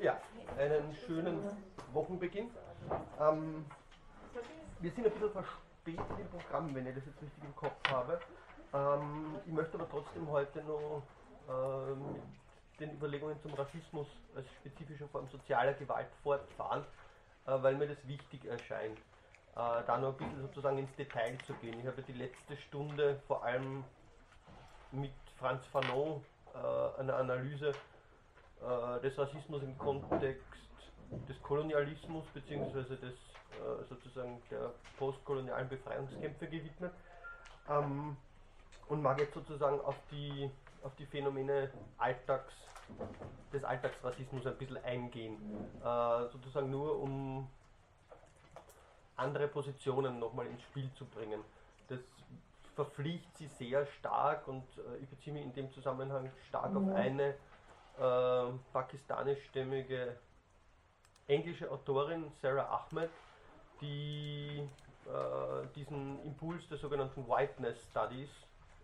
Ja, einen schönen Wochenbeginn. Ähm, wir sind ein bisschen verspätet im Programm, wenn ich das jetzt richtig im Kopf habe. Ähm, ich möchte aber trotzdem heute noch äh, mit den Überlegungen zum Rassismus als spezifischer Form sozialer Gewalt fortfahren, äh, weil mir das wichtig erscheint, äh, da noch ein bisschen sozusagen ins Detail zu gehen. Ich habe die letzte Stunde vor allem mit Franz Fanon äh, eine Analyse des Rassismus im Kontext des Kolonialismus bzw. des äh, sozusagen der postkolonialen Befreiungskämpfe gewidmet ähm, und mag jetzt sozusagen auf die, auf die Phänomene Alltags, des Alltagsrassismus ein bisschen eingehen. Äh, sozusagen nur um andere Positionen nochmal ins Spiel zu bringen. Das verpflichtet sie sehr stark und äh, ich beziehe mich in dem Zusammenhang stark auf eine äh, pakistanischstämmige englische Autorin Sarah Ahmed, die äh, diesen Impuls der sogenannten Whiteness Studies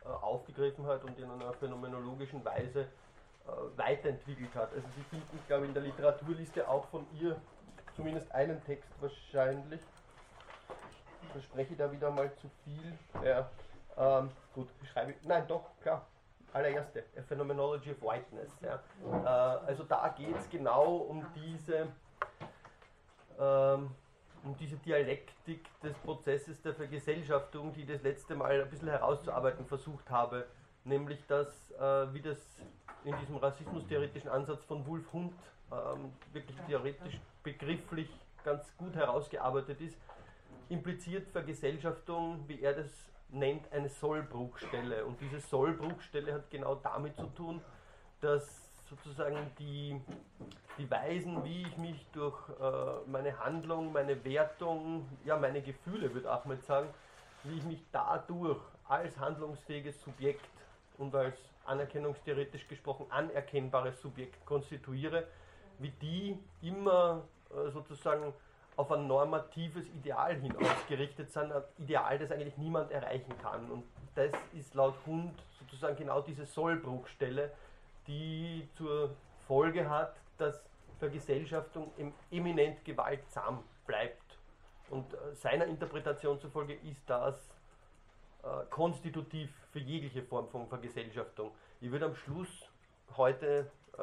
äh, aufgegriffen hat und in einer phänomenologischen Weise äh, weiterentwickelt hat. Also Sie finden, ich glaube, in der Literaturliste auch von ihr zumindest einen Text wahrscheinlich. Verspreche ich da wieder mal zu viel. Ja, ähm, gut, schreibe ich. Nein, doch, klar allererste, A Phenomenology of Whiteness. Ja. Äh, also da geht es genau um diese, ähm, um diese Dialektik des Prozesses der Vergesellschaftung, die ich das letzte Mal ein bisschen herauszuarbeiten versucht habe. Nämlich, dass, äh, wie das in diesem rassismustheoretischen Ansatz von Wolf Hund ähm, wirklich theoretisch, begrifflich ganz gut herausgearbeitet ist, impliziert Vergesellschaftung, wie er das nennt eine Sollbruchstelle. Und diese Sollbruchstelle hat genau damit zu tun, dass sozusagen die, die Weisen, wie ich mich durch äh, meine Handlung, meine Wertung, ja meine Gefühle, würde Ahmed sagen, wie ich mich dadurch als handlungsfähiges Subjekt und als anerkennungstheoretisch gesprochen anerkennbares Subjekt konstituiere, wie die immer äh, sozusagen auf ein normatives Ideal hin ausgerichtet sind, ein Ideal, das eigentlich niemand erreichen kann. Und das ist laut Hund sozusagen genau diese Sollbruchstelle, die zur Folge hat, dass Vergesellschaftung eminent gewaltsam bleibt. Und äh, seiner Interpretation zufolge ist das äh, konstitutiv für jegliche Form von Vergesellschaftung. Ich würde am Schluss heute äh,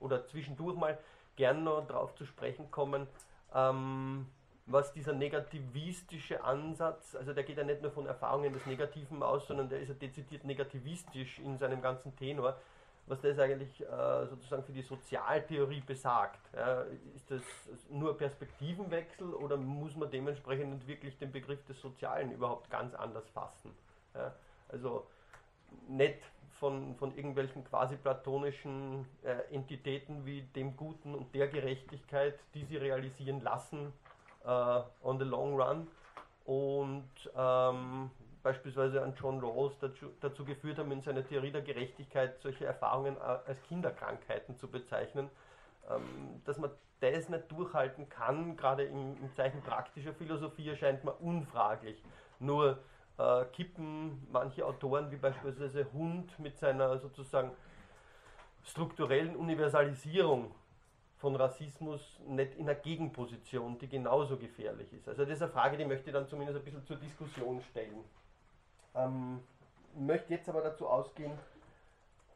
oder zwischendurch mal gern noch darauf zu sprechen kommen, ähm, was dieser negativistische Ansatz, also der geht ja nicht nur von Erfahrungen des Negativen aus, sondern der ist ja dezidiert negativistisch in seinem ganzen Tenor, was das eigentlich äh, sozusagen für die Sozialtheorie besagt. Ja, ist das nur Perspektivenwechsel oder muss man dementsprechend wirklich den Begriff des Sozialen überhaupt ganz anders fassen? Ja, also nicht von, von irgendwelchen quasi platonischen äh, Entitäten wie dem Guten und der Gerechtigkeit, die sie realisieren lassen äh, on the long run und ähm, beispielsweise an John Rawls dazu, dazu, geführt haben, in seiner Theorie der Gerechtigkeit solche Erfahrungen äh, als Kinderkrankheiten zu bezeichnen, ähm, dass man das nicht durchhalten kann, gerade im, im Zeichen praktischer Philosophie erscheint mir unfraglich. Nur äh, kippen manche Autoren, wie beispielsweise Hund, mit seiner sozusagen strukturellen Universalisierung von Rassismus nicht in einer Gegenposition, die genauso gefährlich ist. Also das ist eine Frage, die möchte ich dann zumindest ein bisschen zur Diskussion stellen. Ähm, möchte jetzt aber dazu ausgehen,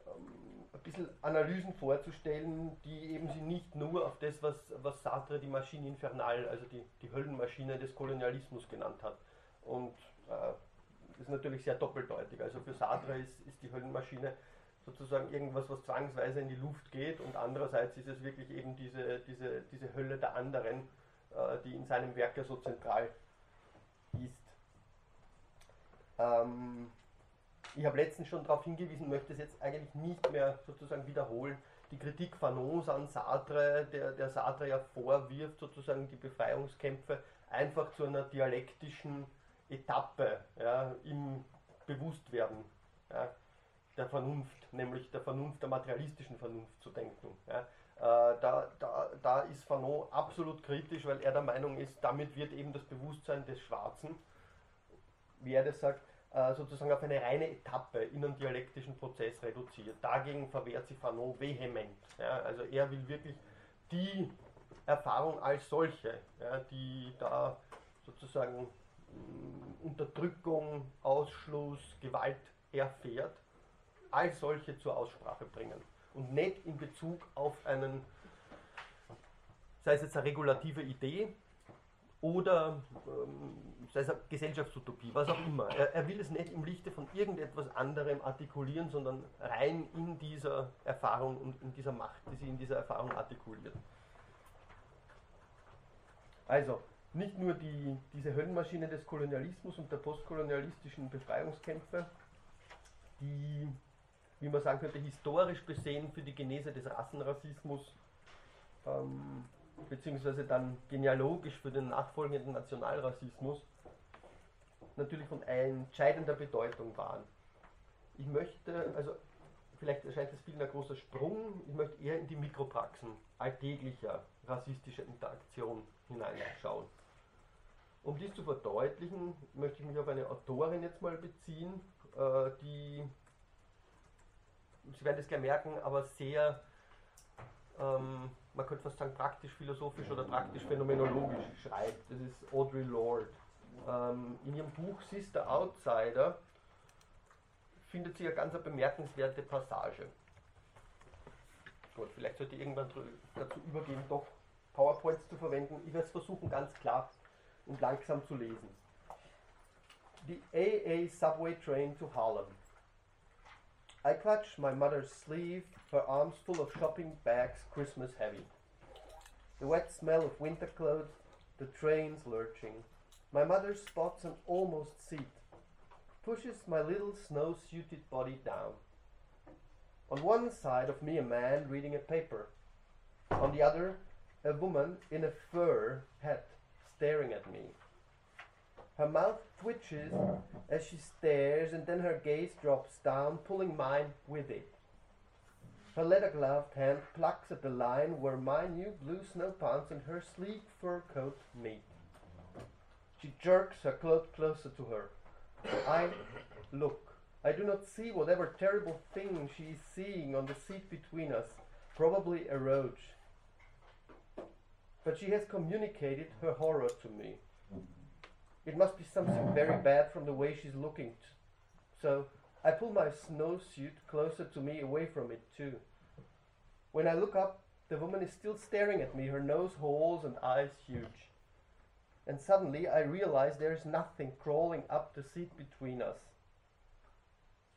ähm, ein bisschen Analysen vorzustellen, die eben sie nicht nur auf das, was, was Sartre die Maschine infernal, also die, die Höllenmaschine des Kolonialismus genannt hat. Und äh, ist natürlich sehr doppeldeutig. Also für Sartre ist, ist die Höllenmaschine sozusagen irgendwas, was zwangsweise in die Luft geht und andererseits ist es wirklich eben diese, diese, diese Hölle der anderen, äh, die in seinem Werk ja so zentral ist. Ähm, ich habe letztens schon darauf hingewiesen, möchte es jetzt eigentlich nicht mehr sozusagen wiederholen. Die Kritik Fanons an Sartre, der, der Sartre ja vorwirft, sozusagen die Befreiungskämpfe einfach zu einer dialektischen Etappe ja, im Bewusstwerden ja, der Vernunft, nämlich der Vernunft, der materialistischen Vernunft zu denken. Ja. Äh, da, da, da ist Fanon absolut kritisch, weil er der Meinung ist, damit wird eben das Bewusstsein des Schwarzen, wie er das sagt, äh, sozusagen auf eine reine Etappe in dialektischen Prozess reduziert. Dagegen verwehrt sich Fanon vehement. Ja. Also er will wirklich die Erfahrung als solche, ja, die da sozusagen Unterdrückung, Ausschluss, Gewalt erfährt, als solche zur Aussprache bringen. Und nicht in Bezug auf einen, sei es jetzt eine regulative Idee oder ähm, sei es eine Gesellschaftsutopie, was auch immer. Er, er will es nicht im Lichte von irgendetwas anderem artikulieren, sondern rein in dieser Erfahrung und in dieser Macht, die sie in dieser Erfahrung artikuliert. Also, nicht nur die, diese Höllenmaschine des Kolonialismus und der postkolonialistischen Befreiungskämpfe, die, wie man sagen könnte, historisch besehen für die Genese des Rassenrassismus, ähm, beziehungsweise dann genealogisch für den nachfolgenden Nationalrassismus, natürlich von entscheidender Bedeutung waren. Ich möchte, also vielleicht erscheint das Bild ein großer Sprung, ich möchte eher in die Mikropraxen alltäglicher rassistischer Interaktion hineinschauen. Um dies zu verdeutlichen, möchte ich mich auf eine Autorin jetzt mal beziehen, äh, die, Sie werden das gleich merken, aber sehr, ähm, man könnte fast sagen, praktisch-philosophisch oder praktisch-phänomenologisch schreibt. Das ist Audre Lorde. Ähm, in ihrem Buch Sister Outsider findet sie eine ganz bemerkenswerte Passage. Gut, vielleicht sollte ich irgendwann dazu übergehen, doch PowerPoints zu verwenden. Ich werde es versuchen, ganz klar und langsam zu lesen. The AA subway train to Harlem. I clutch my mother's sleeve, her arms full of shopping bags, Christmas heavy. The wet smell of winter clothes, the train's lurching. My mother spots an almost seat, pushes my little snow suited body down. On one side of me, a man reading a paper. On the other, a woman in a fur hat staring at me. Her mouth twitches as she stares, and then her gaze drops down, pulling mine with it. Her leather gloved hand plucks at the line where my new blue snow pants and her sleek fur coat meet. She jerks her cloak closer to her. I look. I do not see whatever terrible thing she is seeing on the seat between us, probably a roach but she has communicated her horror to me. It must be something very bad from the way she's looking. So I pull my snowsuit closer to me, away from it too. When I look up, the woman is still staring at me, her nose holes and eyes huge. And suddenly I realize there is nothing crawling up the seat between us.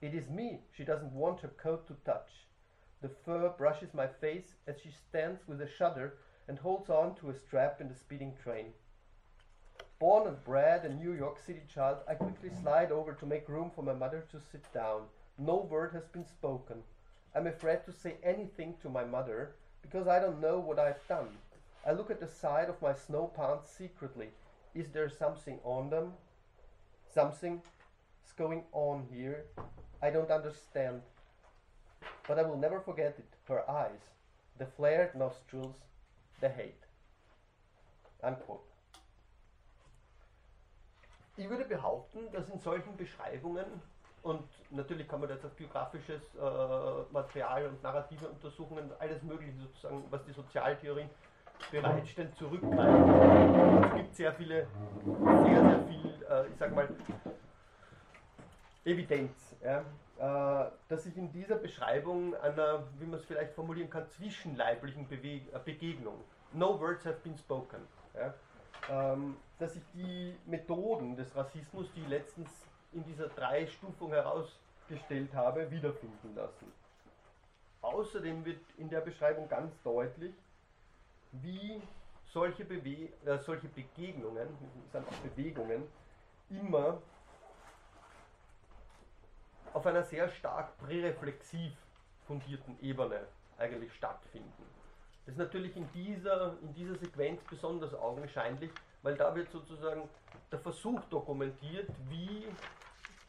It is me she doesn't want her coat to touch. The fur brushes my face as she stands with a shudder and holds on to a strap in the speeding train. Born and bred a New York City child, I quickly slide over to make room for my mother to sit down. No word has been spoken. I'm afraid to say anything to my mother because I don't know what I've done. I look at the side of my snow pants secretly. Is there something on them? Something is going on here. I don't understand. But I will never forget it. Her eyes, the flared nostrils, the hate. Unquote. Ich würde behaupten, dass in solchen Beschreibungen, und natürlich kann man jetzt auf biografisches äh, Material und narrative Untersuchungen, alles Mögliche sozusagen, was die Sozialtheorie bereitstellt, zurückgreifen. Es gibt sehr viele, sehr, sehr viel, äh, ich sag mal, Evidenz. Ja? Äh, dass sich in dieser Beschreibung einer, wie man es vielleicht formulieren kann, zwischenleiblichen äh, Begegnung, no words have been spoken, ja, ähm, dass sich die Methoden des Rassismus, die ich letztens in dieser Drei-Stufung herausgestellt habe, wiederfinden lassen. Außerdem wird in der Beschreibung ganz deutlich, wie solche, Bewe äh, solche Begegnungen, sind auch Bewegungen, immer auf einer sehr stark präreflexiv fundierten Ebene eigentlich stattfinden. Das ist natürlich in dieser, in dieser Sequenz besonders augenscheinlich, weil da wird sozusagen der Versuch dokumentiert, wie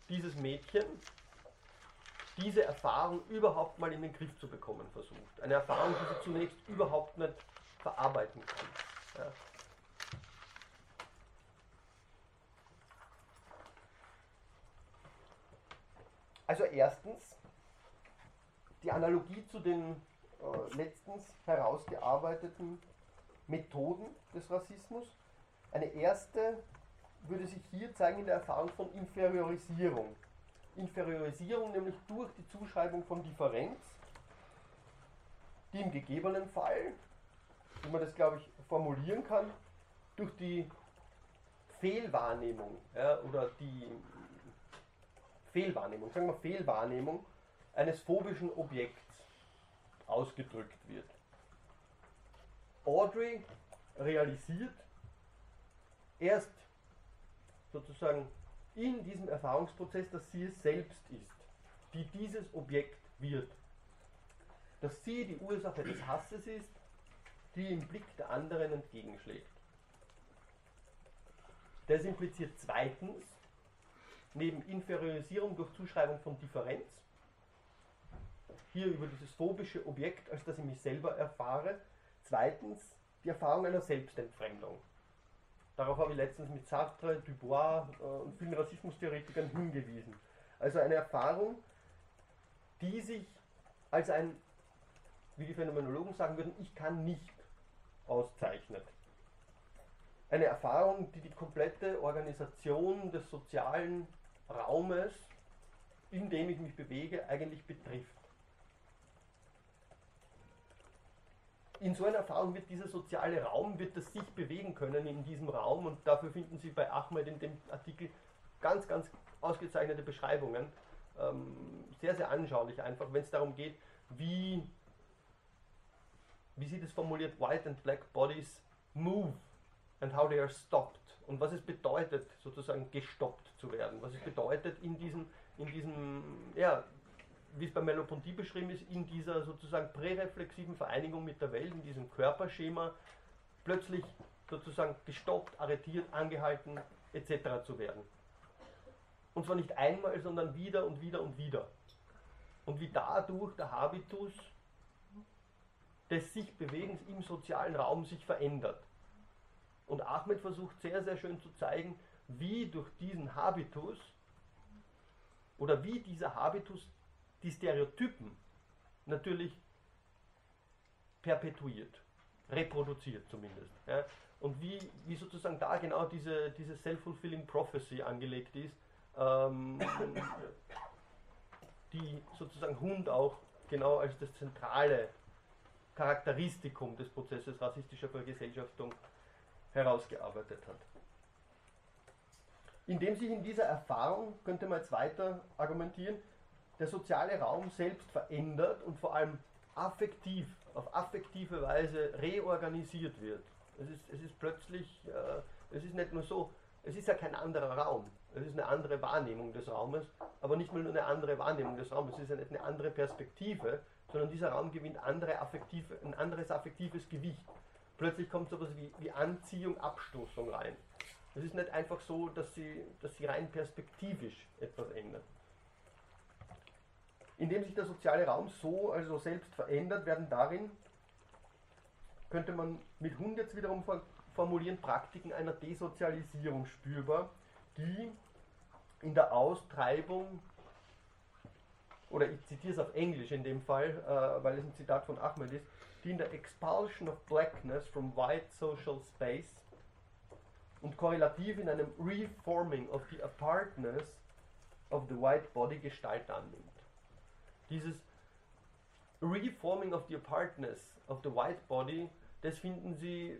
dieses Mädchen diese Erfahrung überhaupt mal in den Griff zu bekommen versucht. Eine Erfahrung, die sie zunächst überhaupt nicht verarbeiten kann. Ja. Also erstens, die Analogie zu den äh, letztens herausgearbeiteten Methoden des Rassismus. Eine erste würde sich hier zeigen in der Erfahrung von Inferiorisierung. Inferiorisierung nämlich durch die Zuschreibung von Differenz, die im gegebenen Fall, wie man das glaube ich formulieren kann, durch die Fehlwahrnehmung ja, oder die Fehlwahrnehmung, sagen wir Fehlwahrnehmung eines phobischen Objekts ausgedrückt wird. Audrey realisiert erst sozusagen in diesem Erfahrungsprozess, dass sie es selbst ist, die dieses Objekt wird. Dass sie die Ursache des Hasses ist, die im Blick der anderen entgegenschlägt. Das impliziert zweitens, neben Inferiorisierung durch Zuschreibung von Differenz, hier über dieses phobische Objekt, als dass ich mich selber erfahre, zweitens die Erfahrung einer Selbstentfremdung. Darauf habe ich letztens mit Sartre, Dubois äh, und vielen Rassismustheoretikern hingewiesen. Also eine Erfahrung, die sich als ein, wie die Phänomenologen sagen würden, ich kann nicht auszeichnet. Eine Erfahrung, die die komplette Organisation des sozialen Raumes, in dem ich mich bewege, eigentlich betrifft. in so einer Erfahrung wird dieser soziale Raum, wird das sich bewegen können in diesem Raum und dafür finden Sie bei Ahmed in dem Artikel ganz, ganz ausgezeichnete Beschreibungen. Ähm, sehr, sehr anschaulich einfach, wenn es darum geht, wie, wie sie das formuliert, white and black bodies move and how they are stopped und was es bedeutet, sozusagen gestoppt zu werden, was es bedeutet in diesem, in diesem ja, wie es bei Melopontie beschrieben ist, in dieser sozusagen präreflexiven Vereinigung mit der Welt, in diesem Körperschema, plötzlich sozusagen gestoppt, arretiert, angehalten etc. zu werden. Und zwar nicht einmal, sondern wieder und wieder und wieder. Und wie dadurch der Habitus des sich Bewegens im sozialen Raum sich verändert. Und Ahmed versucht sehr, sehr schön zu zeigen, wie durch diesen Habitus oder wie dieser Habitus die Stereotypen natürlich perpetuiert, reproduziert zumindest. Ja. Und wie, wie sozusagen da genau diese, diese Self-Fulfilling Prophecy angelegt ist, ähm, die sozusagen Hund auch genau als das zentrale Charakteristikum des Prozesses rassistischer Vergesellschaftung herausgearbeitet hat. Indem sich in dieser Erfahrung, könnte man jetzt weiter argumentieren, der soziale Raum selbst verändert und vor allem affektiv, auf affektive Weise reorganisiert wird. Es ist, es ist plötzlich, äh, es ist nicht nur so, es ist ja kein anderer Raum, es ist eine andere Wahrnehmung des Raumes, aber nicht nur eine andere Wahrnehmung des Raumes, es ist ja nicht eine andere Perspektive, sondern dieser Raum gewinnt andere ein anderes affektives Gewicht. Plötzlich kommt sowas wie, wie Anziehung, Abstoßung rein. Es ist nicht einfach so, dass sie, dass sie rein perspektivisch etwas ändert. Indem sich der soziale Raum so also selbst verändert, werden darin, könnte man mit Hund jetzt wiederum formulieren, Praktiken einer Desozialisierung spürbar, die in der Austreibung, oder ich zitiere es auf Englisch in dem Fall, äh, weil es ein Zitat von Ahmed ist, die in der Expulsion of Blackness from White Social Space und korrelativ in einem Reforming of the Apartness of the White Body Gestalt annimmt dieses Reforming of the Apartness of the White Body, das finden Sie,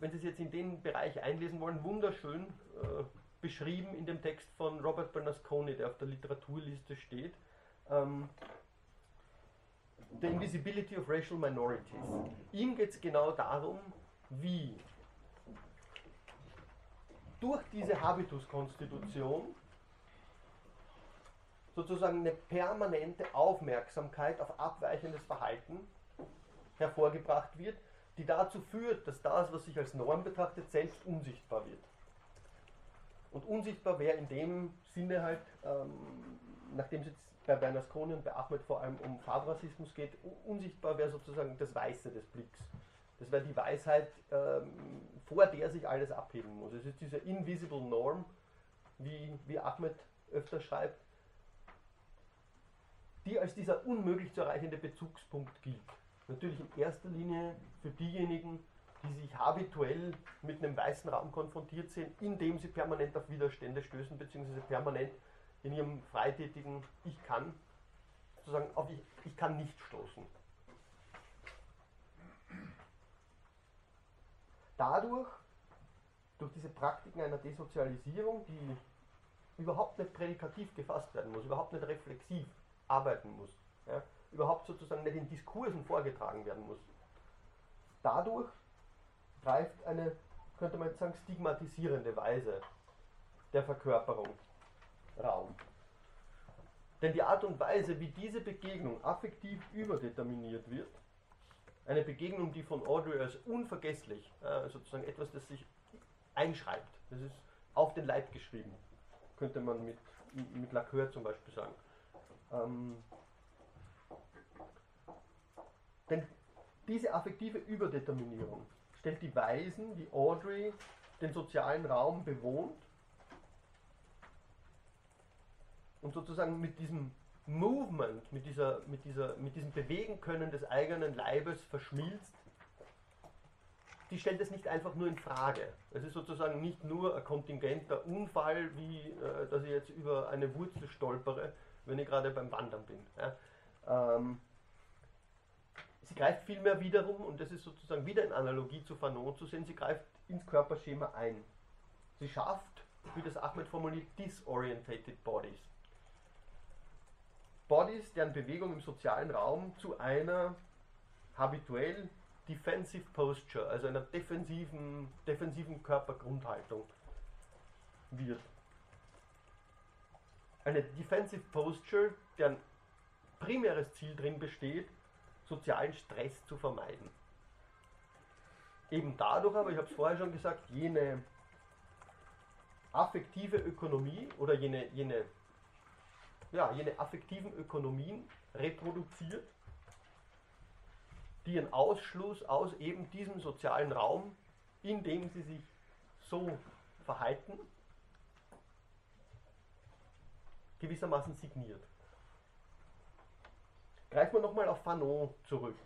wenn Sie es jetzt in den Bereich einlesen wollen, wunderschön äh, beschrieben in dem Text von Robert Bernasconi, der auf der Literaturliste steht. Ähm, The Invisibility of Racial Minorities. Ihm geht es genau darum, wie durch diese Habituskonstitution sozusagen eine permanente Aufmerksamkeit auf abweichendes Verhalten hervorgebracht wird, die dazu führt, dass das, was sich als Norm betrachtet, selbst unsichtbar wird. Und unsichtbar wäre in dem Sinne halt, ähm, nachdem es jetzt bei Bernasconi und bei Ahmed vor allem um Farbrassismus geht, unsichtbar wäre sozusagen das Weiße des Blicks. Das wäre die Weisheit, ähm, vor der sich alles abheben muss. Es ist diese invisible Norm, wie, wie Ahmed öfter schreibt, die als dieser unmöglich zu erreichende Bezugspunkt gilt. natürlich in erster Linie für diejenigen, die sich habituell mit einem weißen Raum konfrontiert sehen, indem sie permanent auf Widerstände stößen, beziehungsweise permanent in ihrem freitätigen Ich kann, sozusagen auf Ich, ich kann nicht stoßen. Dadurch, durch diese Praktiken einer Desozialisierung, die überhaupt nicht prädikativ gefasst werden muss, überhaupt nicht reflexiv arbeiten muss, ja, überhaupt sozusagen nicht in Diskursen vorgetragen werden muss. Dadurch greift eine, könnte man jetzt sagen, stigmatisierende Weise der Verkörperung Raum. Denn die Art und Weise, wie diese Begegnung affektiv überdeterminiert wird, eine Begegnung, die von Audrey als unvergesslich, äh, sozusagen etwas, das sich einschreibt, das ist auf den Leib geschrieben, könnte man mit, mit Lacœur zum Beispiel sagen. Ähm, denn diese affektive Überdeterminierung stellt die Weisen, wie Audrey den sozialen Raum bewohnt und sozusagen mit diesem Movement, mit, dieser, mit, dieser, mit diesem Bewegen können des eigenen Leibes verschmilzt, die stellt es nicht einfach nur in Frage. Es ist sozusagen nicht nur ein kontingenter Unfall, wie äh, dass ich jetzt über eine Wurzel stolpere, wenn ich gerade beim Wandern bin. Ja. Ähm, sie greift vielmehr wiederum, und das ist sozusagen wieder in Analogie zu Fanon zu sehen, sie greift ins Körperschema ein. Sie schafft, wie das Ahmed formuliert, disorientated bodies. Bodies, deren Bewegung im sozialen Raum zu einer habituell Defensive Posture, also einer defensiven, defensiven Körpergrundhaltung wird. Eine Defensive Posture, deren primäres Ziel drin besteht, sozialen Stress zu vermeiden. Eben dadurch aber, ich habe es vorher schon gesagt, jene affektive Ökonomie oder jene, jene, ja, jene affektiven Ökonomien reproduziert, die ihren Ausschluss aus eben diesem sozialen Raum, in dem sie sich so verhalten, gewissermaßen signiert. Greifen wir nochmal auf Fanon zurück.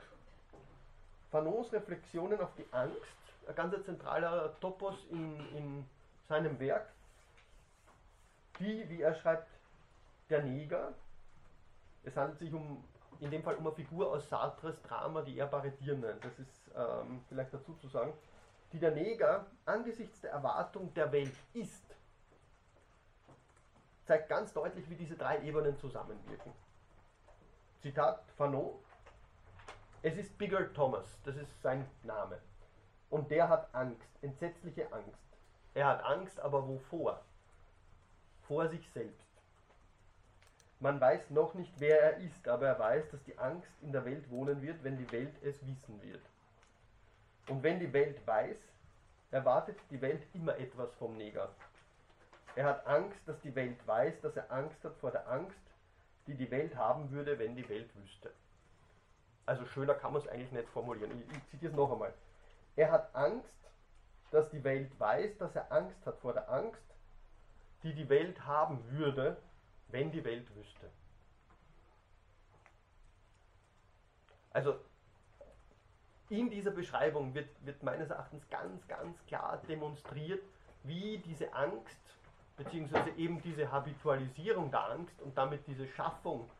Fanons Reflexionen auf die Angst, ein ganz zentraler Topos in, in seinem Werk, die, wie er schreibt, der Neger. Es handelt sich um, in dem Fall um eine Figur aus Sartres Drama, die er Barretier nennt. Das ist ähm, vielleicht dazu zu sagen, die der Neger angesichts der Erwartung der Welt ist, zeigt ganz deutlich, wie diese drei Ebenen zusammenwirken. Zitat Fanon. Es ist Bigger Thomas, das ist sein Name. Und der hat Angst, entsetzliche Angst. Er hat Angst, aber wovor? Vor sich selbst. Man weiß noch nicht, wer er ist, aber er weiß, dass die Angst in der Welt wohnen wird, wenn die Welt es wissen wird. Und wenn die Welt weiß, erwartet die Welt immer etwas vom Neger. Er hat Angst, dass die Welt weiß, dass er Angst hat vor der Angst, die die Welt haben würde, wenn die Welt wüsste. Also schöner kann man es eigentlich nicht formulieren. Ich, ich zitiere es noch einmal. Er hat Angst, dass die Welt weiß, dass er Angst hat vor der Angst, die die Welt haben würde, wenn die Welt wüsste. Also in dieser Beschreibung wird, wird meines Erachtens ganz, ganz klar demonstriert, wie diese Angst beziehungsweise eben diese Habitualisierung der Angst und damit diese Schaffung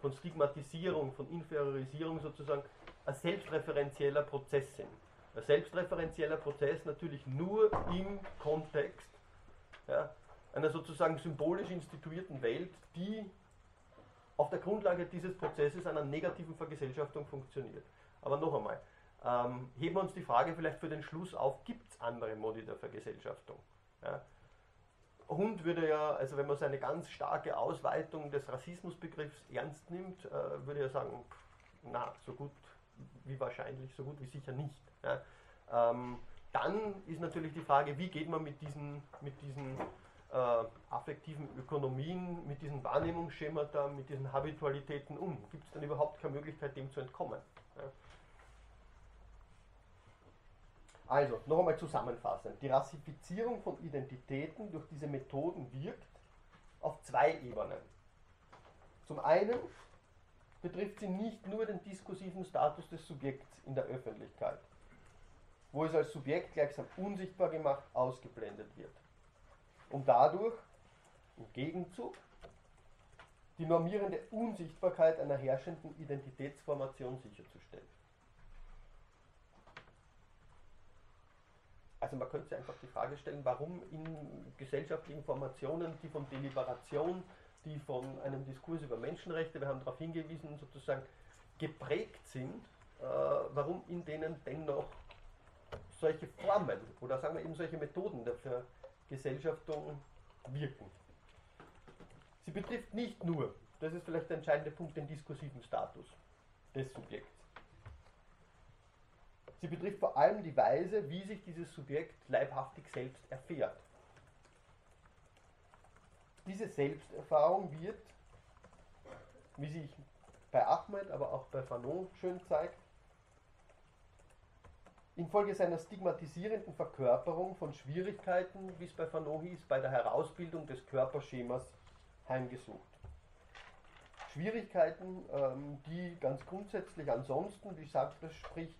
von Stigmatisierung, von Inferiorisierung sozusagen ein selbstreferenzieller Prozess sind. Ein selbstreferenzieller Prozess natürlich nur im Kontext ja, einer sozusagen symbolisch instituierten Welt, die auf der Grundlage dieses Prozesses einer negativen Vergesellschaftung funktioniert. Aber noch einmal, ähm, heben wir uns die Frage vielleicht für den Schluss auf, gibt es andere Modi der Vergesellschaftung? Ja? Hund würde ja, also wenn man seine ganz starke Ausweitung des Rassismusbegriffs ernst nimmt, äh, würde er sagen, na, so gut wie wahrscheinlich, so gut wie sicher nicht. Ja. Ähm, dann ist natürlich die Frage, wie geht man mit diesen, mit diesen äh, affektiven Ökonomien, mit diesen Wahrnehmungsschemata, mit diesen Habitualitäten um? Gibt es dann überhaupt keine Möglichkeit, dem zu entkommen? Ja. Also, noch einmal zusammenfassend. Die Rassifizierung von Identitäten durch diese Methoden wirkt auf zwei Ebenen. Zum einen betrifft sie nicht nur den diskursiven Status des Subjekts in der Öffentlichkeit, wo es als Subjekt gleichsam unsichtbar gemacht ausgeblendet wird, um dadurch im Gegenzug die normierende Unsichtbarkeit einer herrschenden Identitätsformation sicherzustellen. Also man könnte sich einfach die Frage stellen, warum in gesellschaftlichen Formationen, die von Deliberation, die von einem Diskurs über Menschenrechte, wir haben darauf hingewiesen, sozusagen geprägt sind, äh, warum in denen dennoch solche Formen oder sagen wir eben solche Methoden der Vergesellschaftung wirken. Sie betrifft nicht nur, das ist vielleicht der entscheidende Punkt, den diskursiven Status des Subjekts. Sie betrifft vor allem die Weise, wie sich dieses Subjekt leibhaftig selbst erfährt. Diese Selbsterfahrung wird, wie sich bei Ahmed, aber auch bei Fanon schön zeigt, infolge seiner stigmatisierenden Verkörperung von Schwierigkeiten, wie es bei Fanon hieß, bei der Herausbildung des Körperschemas heimgesucht. Schwierigkeiten, ähm, die ganz grundsätzlich ansonsten, wie Sartre spricht,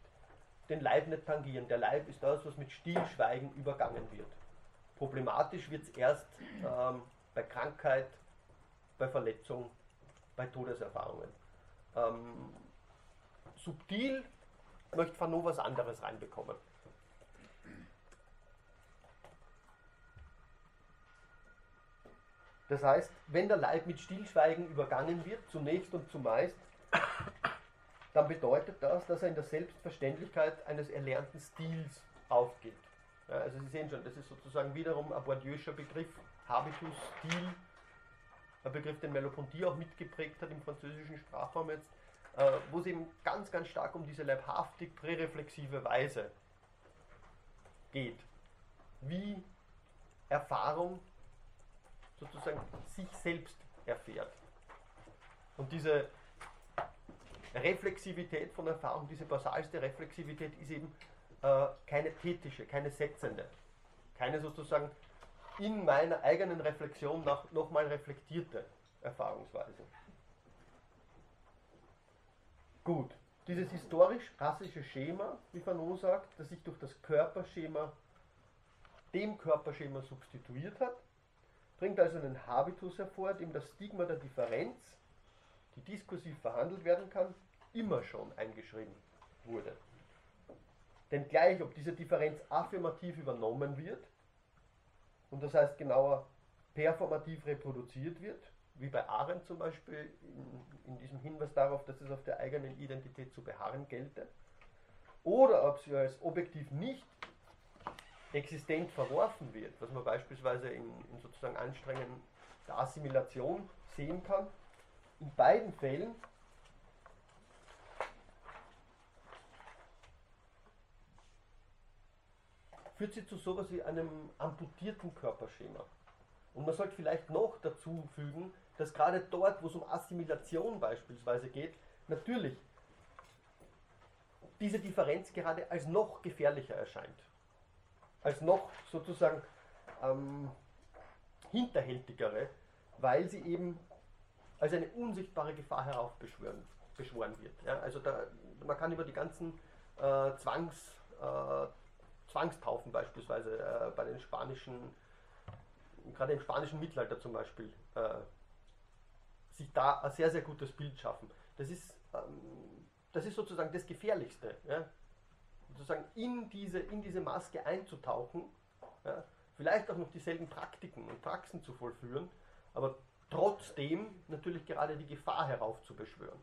den Leib nicht tangieren. Der Leib ist das, was mit Stillschweigen übergangen wird. Problematisch wird es erst ähm, bei Krankheit, bei Verletzung, bei Todeserfahrungen. Ähm, subtil möchte Fanon was anderes reinbekommen. Das heißt, wenn der Leib mit Stillschweigen übergangen wird, zunächst und zumeist, dann bedeutet das, dass er in der Selbstverständlichkeit eines erlernten Stils aufgeht. Ja, also Sie sehen schon, das ist sozusagen wiederum ein Bourdieu'scher Begriff, Habitus, Stil, ein Begriff, den Merleau-Ponty auch mitgeprägt hat im französischen Sprachraum jetzt, wo es eben ganz, ganz stark um diese leibhaftig präreflexive Weise geht, wie Erfahrung sozusagen sich selbst erfährt. Und diese Reflexivität von Erfahrung, diese basalste Reflexivität ist eben äh, keine tätische, keine setzende, keine sozusagen in meiner eigenen Reflexion noch, nochmal reflektierte Erfahrungsweise. Gut, dieses historisch-rassische Schema, wie Fanon sagt, das sich durch das Körperschema dem Körperschema substituiert hat, bringt also einen Habitus hervor, dem das Stigma der Differenz die diskursiv verhandelt werden kann, immer schon eingeschrieben wurde. Denn gleich, ob diese Differenz affirmativ übernommen wird, und das heißt genauer performativ reproduziert wird, wie bei Arendt zum Beispiel in, in, diesem Hinweis darauf, dass es auf der eigenen Identität zu beharren gelte, oder ob sie als objektiv nicht existent verworfen wird, was man beispielsweise in, in sozusagen Anstrengungen der Assimilation sehen kann, in beiden Fällen führt sie zu sowas wie einem amputierten Körperschema. Und man sollte vielleicht noch dazu fügen, dass gerade dort, wo es um Assimilation beispielsweise geht, natürlich diese Differenz gerade als noch gefährlicher erscheint. Als noch sozusagen ähm, hinterhältigere, weil sie eben als eine unsichtbare Gefahr heraufbeschworen beschworen wird. Ja, also da, man kann über die ganzen äh, Zwangs, äh, Zwangstaufen beispielsweise äh, bei den spanischen, gerade im spanischen Mittelalter zum Beispiel, äh, sich da ein sehr, sehr gutes Bild schaffen. Das ist, ähm, das ist sozusagen das Gefährlichste. Ja? Sozusagen in diese, in diese Maske einzutauchen, ja? vielleicht auch noch dieselben Praktiken und Praxen zu vollführen, aber trotzdem natürlich gerade die Gefahr heraufzubeschwören.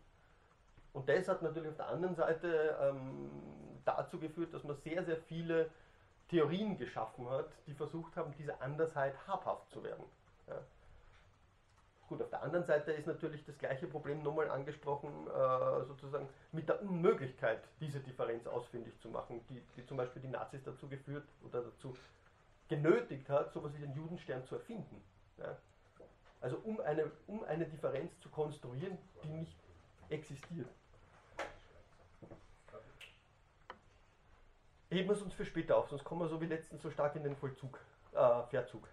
Und das hat natürlich auf der anderen Seite ähm, dazu geführt, dass man sehr, sehr viele Theorien geschaffen hat, die versucht haben, dieser Andersheit habhaft zu werden. Ja. Gut, auf der anderen Seite ist natürlich das gleiche Problem nochmal angesprochen, äh, sozusagen mit der Unmöglichkeit, diese Differenz ausfindig zu machen, die, die zum Beispiel die Nazis dazu geführt oder dazu genötigt hat, sowas wie den Judenstern zu erfinden. Ja. Also um eine, um eine Differenz zu konstruieren, die nicht existiert. Heben wir es uns für später auf, sonst kommen wir so wie letztens so stark in den Vollzug, äh, Verzug.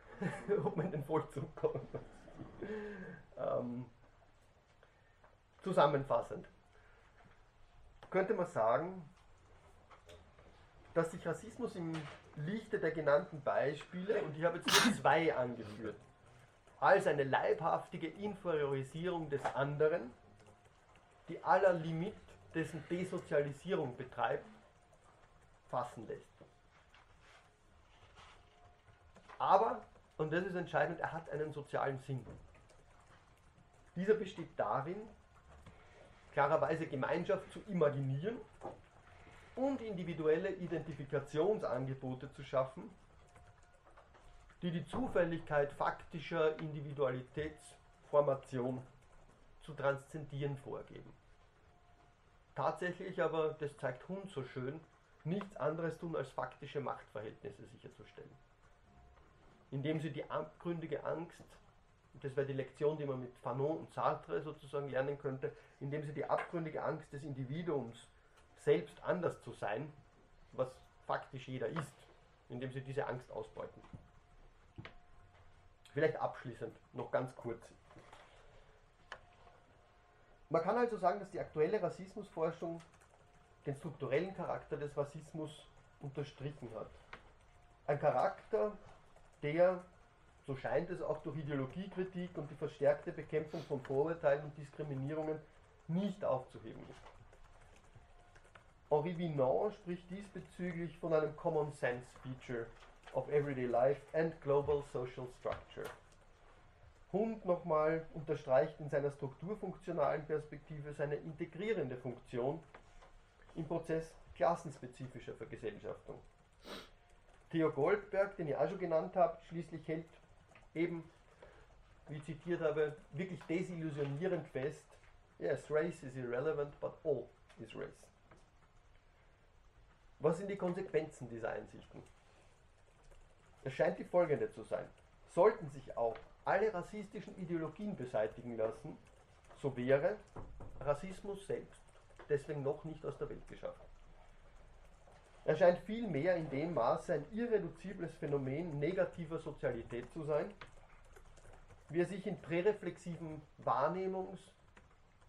Ob man in den Vollzug kommt. ähm, Zusammenfassend könnte man sagen, dass sich Rassismus im Lichte der genannten Beispiele, und ich habe jetzt nur zwei angeführt, als eine leibhaftige Inferiorisierung des anderen, die aller Limit dessen Desozialisierung betreibt, fassen lässt. Aber, und das ist entscheidend, er hat einen sozialen Sinn. Dieser besteht darin, klarerweise Gemeinschaft zu imaginieren und individuelle Identifikationsangebote zu schaffen, die die Zufälligkeit faktischer Individualitätsformation zu transzendieren vorgeben. Tatsächlich aber, das zeigt Hund so schön, nichts anderes tun, als faktische Machtverhältnisse sicherzustellen. Indem sie die abgründige Angst, das wäre die Lektion, die man mit Fanon und Sartre sozusagen lernen könnte, indem sie die abgründige Angst des Individuums selbst anders zu sein, was faktisch jeder ist, indem sie diese Angst ausbeuten. Vielleicht abschließend noch ganz kurz. Man kann also sagen, dass die aktuelle Rassismusforschung den strukturellen Charakter des Rassismus unterstrichen hat. Ein Charakter, der, so scheint es auch durch Ideologiekritik und die verstärkte Bekämpfung von Vorurteilen und Diskriminierungen nicht aufzuheben ist. Henri Vinon spricht diesbezüglich von einem Common Sense Feature of Everyday Life and Global Social Structure. Hund nochmal unterstreicht in seiner strukturfunktionalen Perspektive seine integrierende Funktion im Prozess klassenspezifischer Vergesellschaftung. Theo Goldberg, den ich auch schon genannt habe, schließlich hält eben, wie ich zitiert habe, wirklich desillusionierend fest, yes, race is irrelevant, but all is race. Was sind die Konsequenzen dieser Einsichten? Es scheint die folgende zu sein. Sollten sich auch alle rassistischen Ideologien beseitigen lassen, so wäre Rassismus selbst deswegen noch nicht aus der Welt geschafft. Er scheint vielmehr in dem Maße ein irreduzibles Phänomen negativer Sozialität zu sein, wie er sich in präreflexiven Wahrnehmungs-,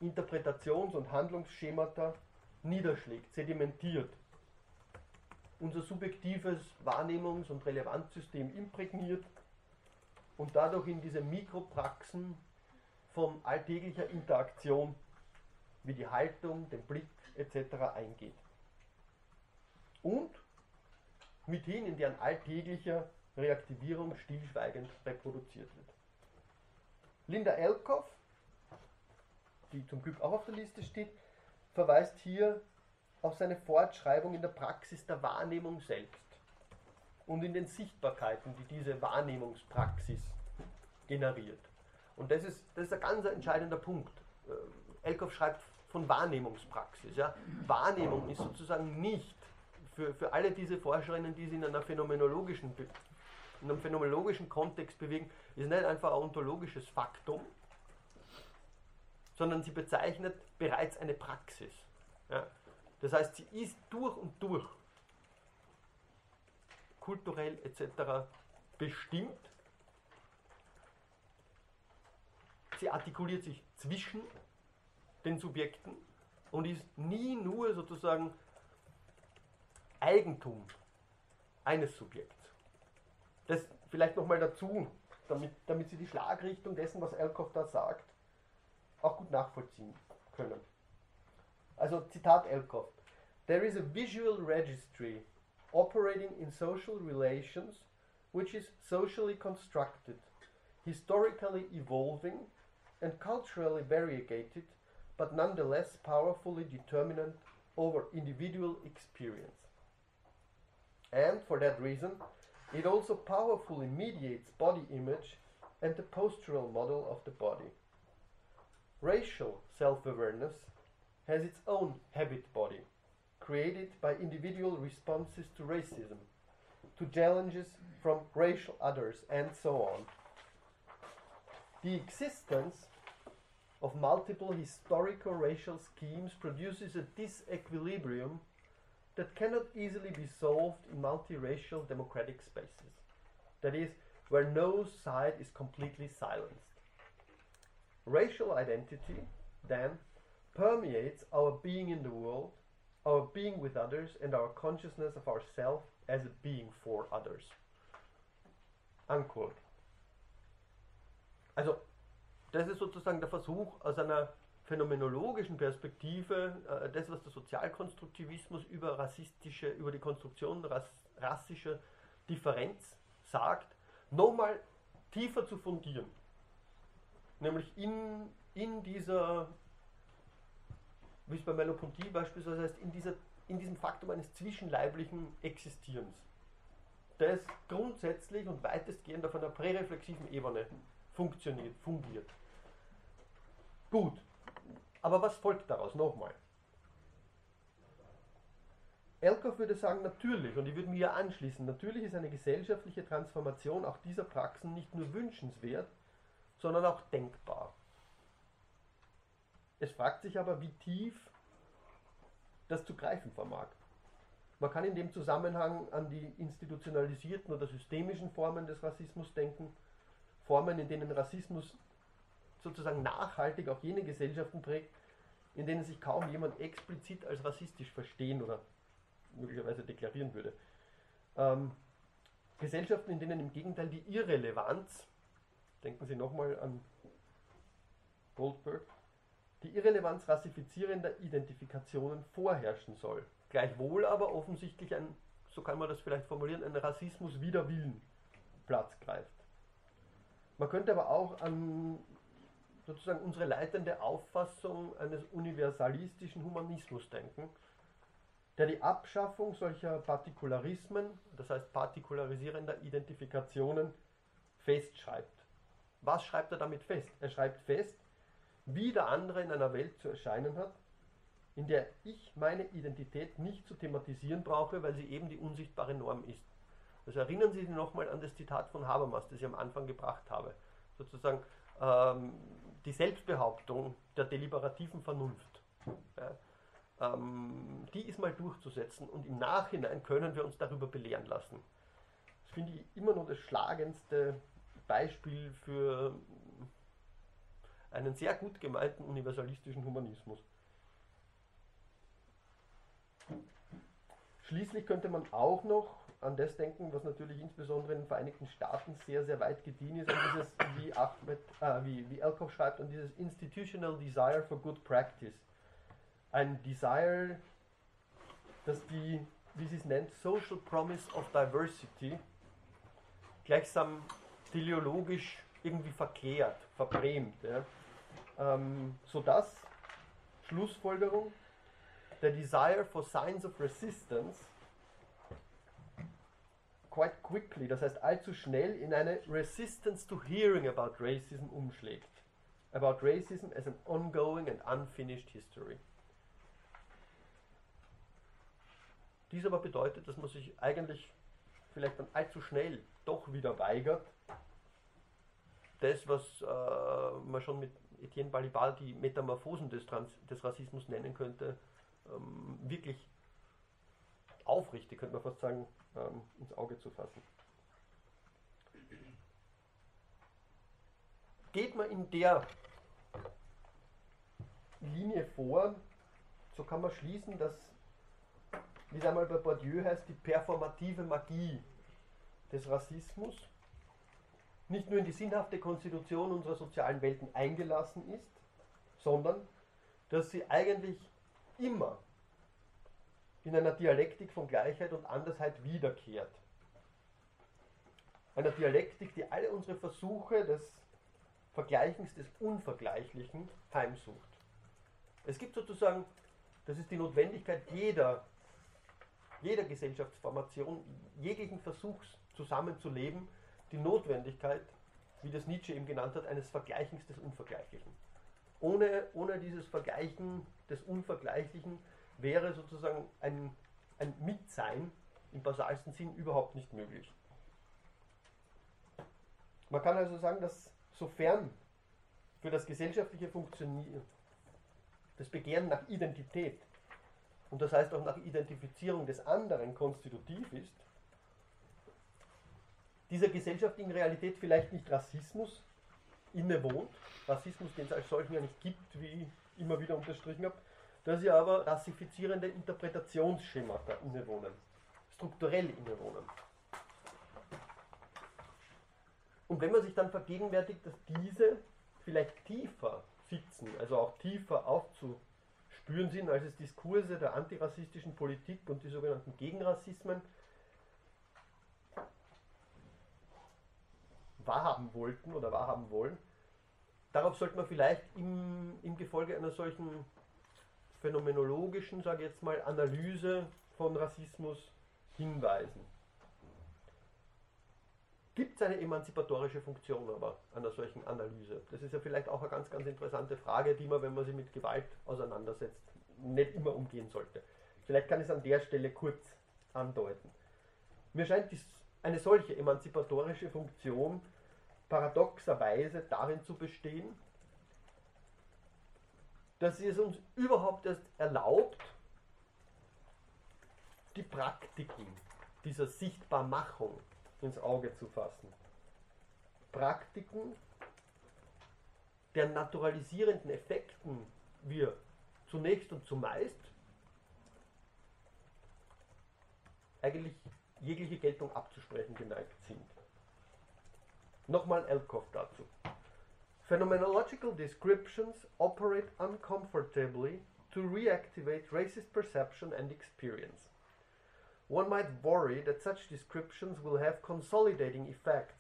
Interpretations- und Handlungsschemata niederschlägt, sedimentiert unser subjektives Wahrnehmungs- und Relevanzsystem imprägniert und dadurch in diese Mikropraxen von alltäglicher Interaktion wie die Haltung, den Blick etc. eingeht. Und mithin in deren alltäglicher Reaktivierung stillschweigend reproduziert wird. Linda Elkoff, die zum Glück auch auf der Liste steht, verweist hier auf seine Fortschreibung in der Praxis der Wahrnehmung selbst und in den Sichtbarkeiten, die diese Wahrnehmungspraxis generiert. Und das ist, das ist ein ganz entscheidender Punkt. Äh, Elkoff schreibt von Wahrnehmungspraxis. Ja. Wahrnehmung ist sozusagen nicht für, für alle diese Forscherinnen, die sich in, einer phänomenologischen, in einem phänomenologischen Kontext bewegen, ist nicht einfach ein ontologisches Faktum, sondern sie bezeichnet bereits eine Praxis. Ja. Das heißt, sie ist durch und durch kulturell etc. bestimmt. Sie artikuliert sich zwischen den Subjekten und ist nie nur sozusagen Eigentum eines Subjekts. Das vielleicht nochmal dazu, damit, damit Sie die Schlagrichtung dessen, was Elkoff da sagt, auch gut nachvollziehen können. Also Zitat Elkoff. There is a visual registry operating in social relations which is socially constructed, historically evolving, and culturally variegated, but nonetheless powerfully determinant over individual experience. And for that reason, it also powerfully mediates body image and the postural model of the body. Racial self awareness has its own habit body, created by individual responses to racism, to challenges from racial others, and so on. The existence of multiple historical racial schemes produces a disequilibrium that cannot easily be solved in multiracial democratic spaces. That is, where no side is completely silenced. Racial identity, then, permeates our being in the world, our being with others, and our consciousness of ourself as a being for others. Unquote. Also, das ist sozusagen der Versuch, aus einer phänomenologischen Perspektive, äh, das, was der Sozialkonstruktivismus über rassistische, über die Konstruktion rass, rassischer Differenz sagt, nochmal tiefer zu fundieren. Nämlich in, in dieser, wie es bei Melopontie beispielsweise heißt, in, dieser, in diesem Faktum eines zwischenleiblichen Existierens, das grundsätzlich und weitestgehend auf einer präreflexiven Ebene funktioniert, fungiert. Gut, aber was folgt daraus? Nochmal. Elkoff würde sagen, natürlich, und ich würde mir ja anschließen, natürlich ist eine gesellschaftliche Transformation auch dieser Praxen nicht nur wünschenswert, sondern auch denkbar. Es fragt sich aber, wie tief das zu greifen vermag. Man kann in dem Zusammenhang an die institutionalisierten oder systemischen Formen des Rassismus denken, Formen, in denen Rassismus sozusagen nachhaltig auch jene Gesellschaften prägt, in denen sich kaum jemand explizit als rassistisch verstehen oder möglicherweise deklarieren würde. Ähm, Gesellschaften, in denen im Gegenteil die Irrelevanz, denken Sie nochmal an Goldberg, die Irrelevanz rassifizierender Identifikationen vorherrschen soll. Gleichwohl aber offensichtlich ein, so kann man das vielleicht formulieren, ein Rassismus wider Willen Platz greift. Man könnte aber auch an sozusagen unsere leitende Auffassung eines universalistischen Humanismus denken, der die Abschaffung solcher Partikularismen, das heißt partikularisierender Identifikationen, festschreibt. Was schreibt er damit fest? Er schreibt fest, wie der andere in einer Welt zu erscheinen hat, in der ich meine Identität nicht zu thematisieren brauche, weil sie eben die unsichtbare Norm ist. Also erinnern Sie sich nochmal an das Zitat von Habermas, das ich am Anfang gebracht habe. Sozusagen ähm, die Selbstbehauptung der deliberativen Vernunft. Ja, ähm, die ist mal durchzusetzen und im Nachhinein können wir uns darüber belehren lassen. Das finde ich immer noch das schlagendste Beispiel für einen sehr gut gemeinten universalistischen Humanismus. Schließlich könnte man auch noch an das denken, was natürlich insbesondere in den Vereinigten Staaten sehr, sehr weit gediehen ist, an dieses, wie, Ahmed, äh, wie, wie Elkoff schreibt, an dieses Institutional Desire for Good Practice. Ein Desire, das die, wie sie es nennt, Social Promise of Diversity gleichsam teleologisch irgendwie verkehrt, verbrämt. Ja. Ähm, sodass, Schlussfolgerung, der Desire for Signs of Resistance quite quickly, das heißt allzu schnell, in eine Resistance to hearing about racism umschlägt. About racism as an ongoing and unfinished history. Dies aber bedeutet, dass man sich eigentlich vielleicht dann allzu schnell doch wieder weigert, das, was äh, man schon mit Etienne Balibar die Metamorphosen des, Trans des Rassismus nennen könnte, ähm, wirklich aufrichtig, könnte man fast sagen, ähm, ins Auge zu fassen. Geht man in der Linie vor, so kann man schließen, dass, wie es einmal bei Bourdieu heißt, die performative Magie des Rassismus nicht nur in die sinnhafte Konstitution unserer sozialen Welten eingelassen ist, sondern dass sie eigentlich immer in einer Dialektik von Gleichheit und Andersheit wiederkehrt. Einer Dialektik, die alle unsere Versuche des Vergleichens des Unvergleichlichen heimsucht. Es gibt sozusagen, das ist die Notwendigkeit jeder, jeder Gesellschaftsformation, jeglichen Versuchs zusammenzuleben, die Notwendigkeit, wie das Nietzsche eben genannt hat, eines Vergleichens des Unvergleichlichen. Ohne, ohne dieses Vergleichen des Unvergleichlichen wäre sozusagen ein, ein Mitsein im basalsten Sinn überhaupt nicht möglich. Man kann also sagen, dass sofern für das gesellschaftliche Funktionieren das Begehren nach Identität und das heißt auch nach Identifizierung des anderen konstitutiv ist, dieser Gesellschaft in Realität vielleicht nicht Rassismus innewohnt, Rassismus, den es als solchen ja nicht gibt, wie immer wieder unterstrichen habe, dass sie aber rassifizierende Interpretationsschemata innewohnen, strukturell innewohnen. Und wenn man sich dann vergegenwärtigt, dass diese vielleicht tiefer sitzen, also auch tiefer aufzuspüren sind, als es Diskurse der antirassistischen Politik und die sogenannten Gegenrassismen wahrhaben wollten oder wahrhaben wollen, darauf sollte man vielleicht im, im Gefolge einer solchen phänomenologischen, sage ich jetzt mal, Analyse von Rassismus hinweisen. Gibt es eine emanzipatorische Funktion aber einer solchen Analyse? Das ist ja vielleicht auch eine ganz, ganz interessante Frage, die man, wenn man sich mit Gewalt auseinandersetzt, nicht immer umgehen sollte. Vielleicht kann ich es an der Stelle kurz andeuten. Mir scheint eine solche emanzipatorische Funktion paradoxerweise darin zu bestehen, dass es uns überhaupt erst erlaubt, die Praktiken dieser Sichtbarmachung ins Auge zu fassen. Praktiken, der naturalisierenden Effekten wir zunächst und zumeist eigentlich jegliche Geltung abzusprechen geneigt sind. Nochmal Elkoff dazu. Phenomenological descriptions operate uncomfortably to reactivate racist perception and experience. One might worry that such descriptions will have consolidating effects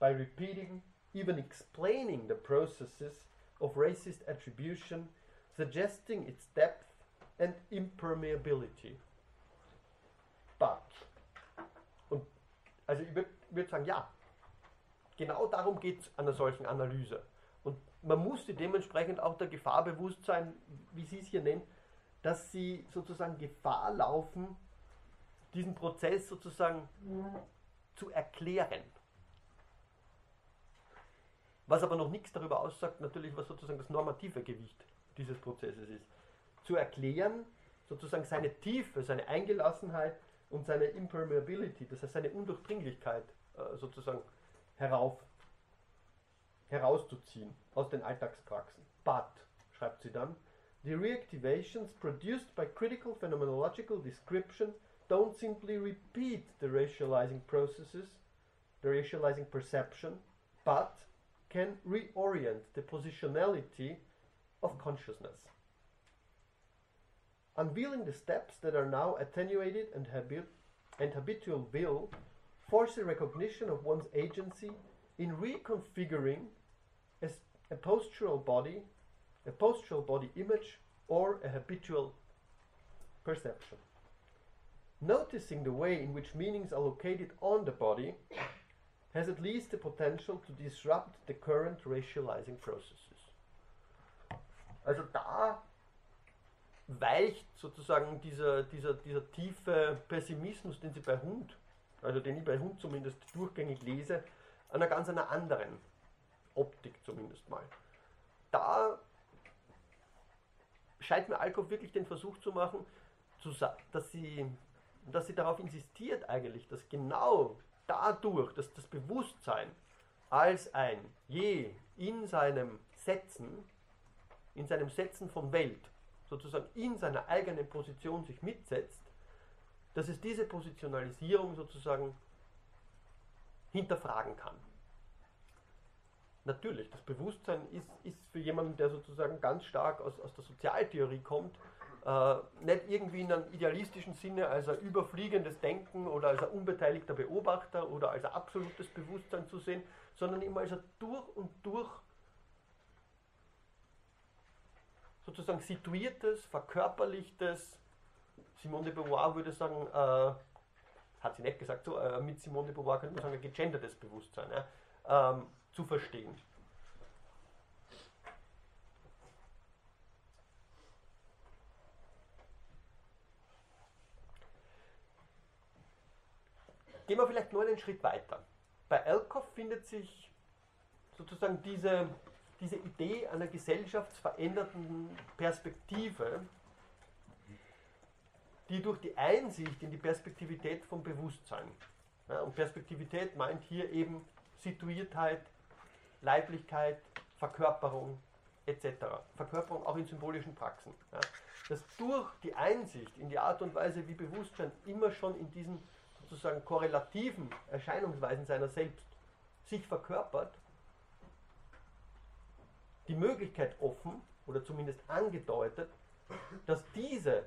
by repeating, even explaining the processes of racist attribution, suggesting its depth and impermeability. But, und also ich würde würd sagen, ja, genau darum geht es einer solchen Analyse. Man muss sich dementsprechend auch der Gefahr bewusst sein, wie Sie es hier nennen, dass Sie sozusagen Gefahr laufen, diesen Prozess sozusagen zu erklären. Was aber noch nichts darüber aussagt, natürlich, was sozusagen das normative Gewicht dieses Prozesses ist. Zu erklären, sozusagen seine Tiefe, seine Eingelassenheit und seine Impermeability, das heißt seine Undurchdringlichkeit äh, sozusagen herauf, herauszuziehen aus den Alltagspraxen. But, schreibt sie dann, the reactivations produced by critical phenomenological description don't simply repeat the racializing processes, the racializing perception, but can reorient the positionality of consciousness. Unveiling the steps that are now attenuated and, habit and habitual will force a recognition of one's agency in reconfiguring a, a postural body, a postural body image, or a habitual perception. Noticing the way in which meanings are located on the body has at least the potential to disrupt the current racializing processes. Also da weicht sozusagen dieser, dieser, dieser tiefe Pessimismus, den Sie bei Hund, also den ich bei Hund zumindest durchgängig lese, einer ganz einer anderen Optik zumindest mal. Da scheint mir Alkoff wirklich den Versuch zu machen, dass sie dass sie darauf insistiert eigentlich, dass genau dadurch, dass das Bewusstsein als ein je in seinem Setzen, in seinem Setzen von Welt, sozusagen in seiner eigenen Position sich mitsetzt, dass es diese Positionalisierung sozusagen hinterfragen kann. Natürlich, das Bewusstsein ist, ist für jemanden, der sozusagen ganz stark aus, aus der Sozialtheorie kommt, äh, nicht irgendwie in einem idealistischen Sinne als ein überfliegendes Denken oder als ein unbeteiligter Beobachter oder als ein absolutes Bewusstsein zu sehen, sondern immer als ein durch und durch sozusagen situiertes, verkörperlichtes, Simone de Beauvoir würde sagen, äh, hat sie nicht gesagt, so, äh, mit Simone de Beauvoir könnte man sagen, ein gegendertes Bewusstsein ja, ähm, zu verstehen. Gehen wir vielleicht nur einen Schritt weiter. Bei Elkoff findet sich sozusagen diese, diese Idee einer gesellschaftsverändernden Perspektive, die durch die Einsicht in die Perspektivität von Bewusstsein, ja, und Perspektivität meint hier eben Situiertheit, Leiblichkeit, Verkörperung, etc. Verkörperung auch in symbolischen Praxen. Ja. Dass durch die Einsicht in die Art und Weise, wie Bewusstsein immer schon in diesen sozusagen korrelativen Erscheinungsweisen seiner selbst sich verkörpert, die Möglichkeit offen oder zumindest angedeutet, dass diese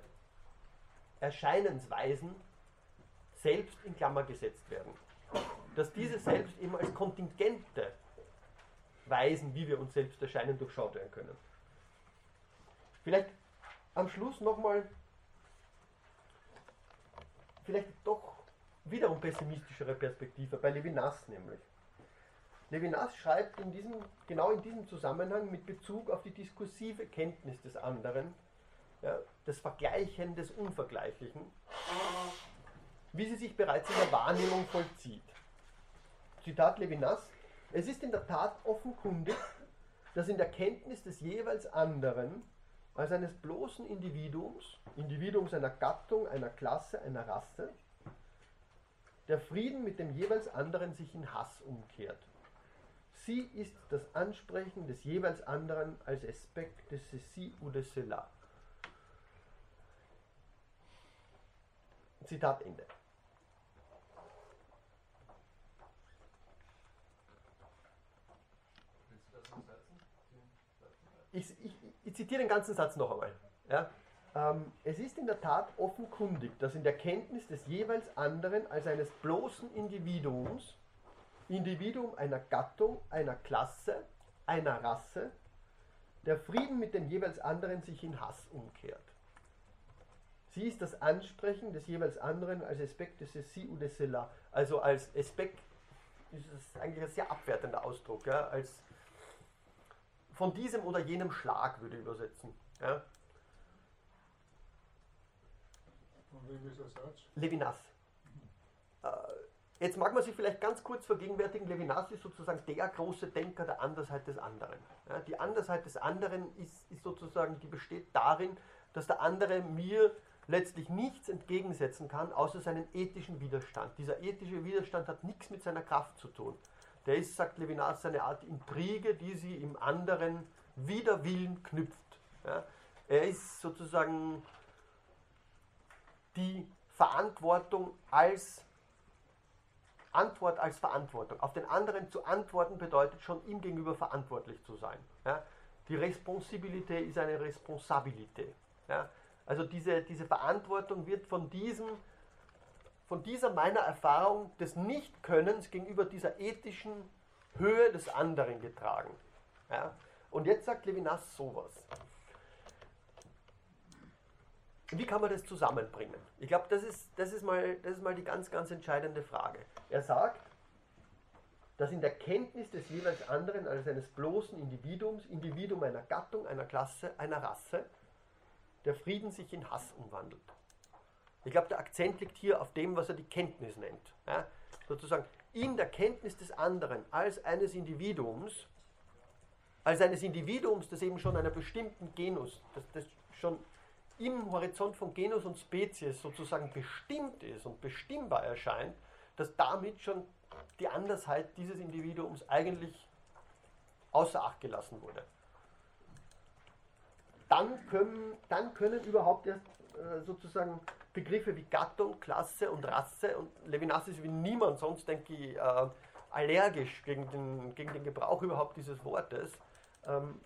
Erscheinensweisen selbst in Klammer gesetzt werden. Dass diese selbst eben als kontingente Weisen, wie wir uns selbst erscheinen, durchschaut werden können. Vielleicht am Schluss nochmal, vielleicht doch wiederum pessimistischere Perspektive, bei Levinas nämlich. Levinas schreibt in diesem, genau in diesem Zusammenhang mit Bezug auf die diskursive Kenntnis des anderen, ja, das Vergleichen des Unvergleichlichen, wie sie sich bereits in der Wahrnehmung vollzieht. Zitat Levinas, es ist in der Tat offenkundig, dass in der Kenntnis des jeweils anderen als eines bloßen Individuums, Individuums einer Gattung, einer Klasse, einer Rasse, der Frieden mit dem jeweils anderen sich in Hass umkehrt. Sie ist das Ansprechen des jeweils anderen als Aspekt de ceci ou de cela. Zitat Ende. Ich, ich, ich, zitiere den ganzen Satz noch einmal. Ja? Ähm, es ist in der Tat offenkundig, dass in der Kenntnis des jeweils anderen als eines bloßen Individuums, Individuum einer Gattung, einer Klasse, einer Rasse, der Frieden mit dem jeweils anderen sich in Hass umkehrt. Sie ist das Ansprechen des jeweils anderen als Aspekt des Si ou de cela, also als Aspekt, das ist eigentlich ein sehr abwertender Ausdruck, ja, als von diesem oder jenem Schlag würde ich übersetzen. Ja. Von wem ist der Satz? Levinas. Äh, jetzt mag man sich vielleicht ganz kurz vergegenwärtigen, Levinas ist sozusagen der große Denker der Andersheit des anderen. Ja, die Andersheit des anderen ist, ist sozusagen, die besteht darin, dass der andere mir letztlich nichts entgegensetzen kann, außer seinen ethischen Widerstand. Dieser ethische Widerstand hat nichts mit seiner Kraft zu tun. Der ist, sagt Levinas, eine Art Intrige, die sie im anderen wider Willen knüpft. Ja. Er ist sozusagen die Verantwortung als Antwort als Verantwortung. Auf den anderen zu antworten bedeutet schon ihm gegenüber verantwortlich zu sein. Ja. Die Responsibilität ist eine Responsabilität. Ja. Also diese, diese Verantwortung wird von, diesem, von dieser meiner Erfahrung des Nichtkönnens gegenüber dieser ethischen Höhe des anderen getragen. Ja? Und jetzt sagt Levinas sowas. Wie kann man das zusammenbringen? Ich glaube, das ist, das, ist mal, das ist mal die ganz, ganz entscheidende Frage. Er sagt, dass in der Kenntnis des jeweils anderen als eines bloßen Individuums, Individuum einer Gattung, einer Klasse, einer Rasse, der Frieden sich in Hass umwandelt. Ich glaube, der Akzent liegt hier auf dem, was er die Kenntnis nennt. Ja? Sozusagen in der Kenntnis des anderen als eines Individuums, als eines Individuums, das eben schon einer bestimmten Genus, das, das schon im Horizont von Genus und Spezies sozusagen bestimmt ist und bestimmbar erscheint, dass damit schon die Andersheit dieses Individuums eigentlich außer Acht gelassen wurde dann können, dann können überhaupt erst äh, sozusagen Begriffe wie Gattung, Klasse und Rasse und Levinas ist wie niemand sonst, denke ich, äh, allergisch gegen den, gegen den Gebrauch überhaupt dieses Wortes. Ähm,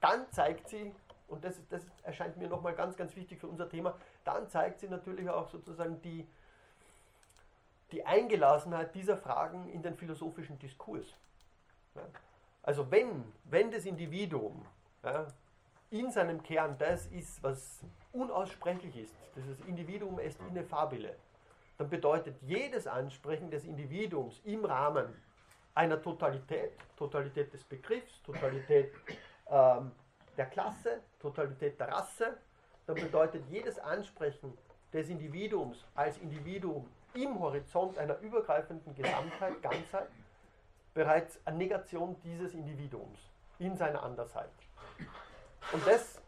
dann zeigt sie, und das, das erscheint mir nochmal ganz, ganz wichtig für unser Thema, dann zeigt sie natürlich auch sozusagen die, die Eingelassenheit dieser Fragen in den philosophischen Diskurs. Ja? Also wenn, wenn das Individuum ja, in seinem Kern das ist, was unaussprechlich ist, dieses Individuum est ineffabile, dann bedeutet jedes Ansprechen des Individuums im Rahmen einer Totalität, Totalität des Begriffs, Totalität ähm, der Klasse, Totalität der Rasse, dann bedeutet jedes Ansprechen des Individuums als Individuum im Horizont einer übergreifenden Gesamtheit, Ganzheit, bereits eine Negation dieses Individuums in seiner Andersheit. Und das,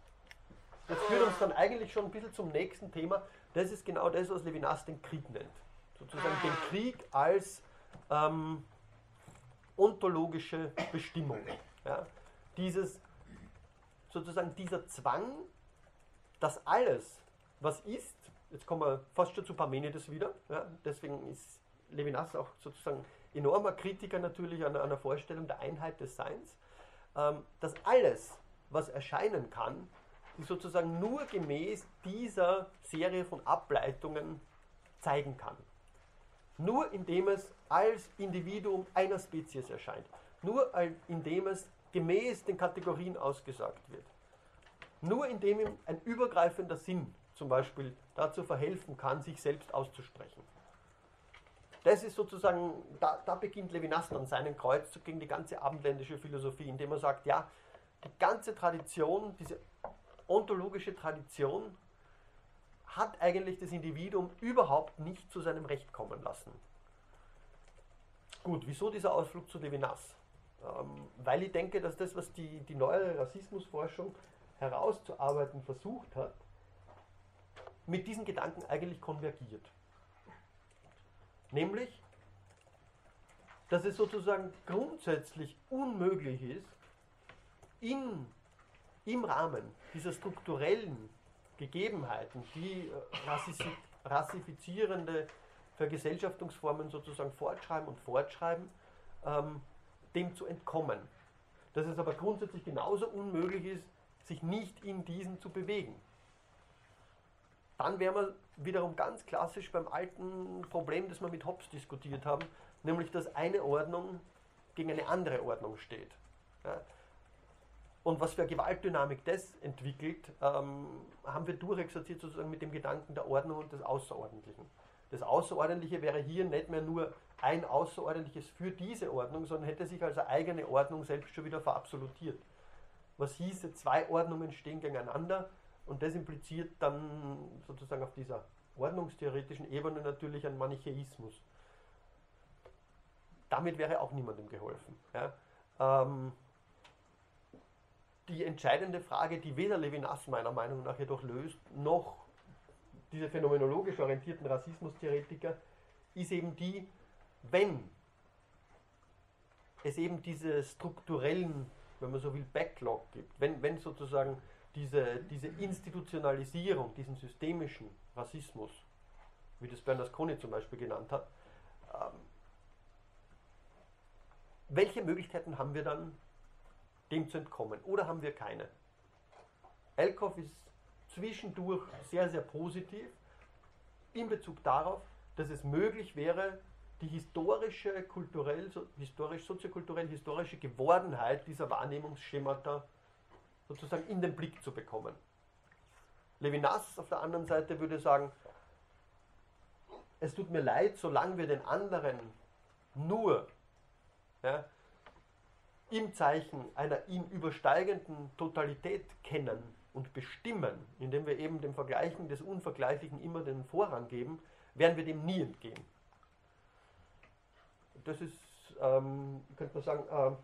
das führt uns dann eigentlich schon ein bisschen zum nächsten Thema. Das ist genau das, was Levinas den Krieg nennt. Sozusagen den Krieg als ähm, ontologische Bestimmung. Ja? Dieses sozusagen dieser Zwang, dass alles, was ist, jetzt kommen wir fast schon zu Parmenides wieder, ja, deswegen ist Levinas auch sozusagen enormer Kritiker natürlich an einer Vorstellung der Einheit des Seins, ähm, dass alles, was erscheinen kann, sich sozusagen nur gemäß dieser Serie von Ableitungen zeigen kann. Nur indem es als Individuum einer Spezies erscheint. Nur indem es gemäß den Kategorien ausgesagt wird. Nur indem ihm ein übergreifender Sinn zum Beispiel dazu verhelfen kann, sich selbst auszusprechen. Das ist sozusagen, da, da beginnt Levinas dann seinen Kreuzzug gegen die ganze abendländische Philosophie, indem er sagt, ja, die ganze Tradition, diese ontologische Tradition hat eigentlich das Individuum überhaupt nicht zu seinem Recht kommen lassen. Gut, wieso dieser Ausflug zu Levinas? Ähm, weil ich denke, dass das, was die, die neuere Rassismusforschung herauszuarbeiten versucht hat, mit diesen Gedanken eigentlich konvergiert. Nämlich, dass es sozusagen grundsätzlich unmöglich ist, in, im Rahmen dieser strukturellen Gegebenheiten, die äh, rassifizierende Vergesellschaftungsformen sozusagen fortschreiben und fortschreiben, ähm, dem zu entkommen. Dass es aber grundsätzlich genauso unmöglich ist, sich nicht in diesen zu bewegen. Dann wären wir wiederum ganz klassisch beim alten Problem, das wir mit Hobbes diskutiert haben, nämlich dass eine Ordnung gegen eine andere Ordnung steht. Ja. Und was für eine Gewaltdynamik das entwickelt, ähm, haben wir durchexerziert sozusagen mit dem Gedanken der Ordnung und des Außerordentlichen. Das Außerordentliche wäre hier nicht mehr nur ein Außerordentliches für diese Ordnung, sondern hätte sich als eigene Ordnung selbst schon wieder verabsolutiert. Was hieße, zwei Ordnungen stehen gegeneinander und das impliziert dann sozusagen auf dieser ordnungstheoretischen Ebene natürlich einen Manichäismus. Damit wäre auch niemandem geholfen. Ja. Ähm, die entscheidende Frage, die weder Levinas meiner Meinung nach jedoch löst, noch diese phänomenologisch orientierten Rassismustheoretiker, ist eben die, wenn es eben diese strukturellen, wenn man so will, Backlog gibt, wenn, wenn sozusagen diese, diese Institutionalisierung, diesen systemischen Rassismus, wie das Bernasconi zum Beispiel genannt hat, ähm, welche Möglichkeiten haben wir dann, dem zu entkommen? Oder haben wir keine? Elkoff ist zwischendurch sehr, sehr positiv in Bezug darauf, dass es möglich wäre, die historische, kulturell, historisch, soziokulturell, historische Gewordenheit dieser Wahrnehmungsschemata sozusagen in den Blick zu bekommen. Levinas auf der anderen Seite würde sagen, es tut mir leid, solange wir den anderen nur ja, im Zeichen einer ihm übersteigenden Totalität kennen und bestimmen, indem wir eben dem Vergleichen des Unvergleichlichen immer den Vorrang geben, werden wir dem nie entgehen. Das ist, ähm, könnte man sagen, äh,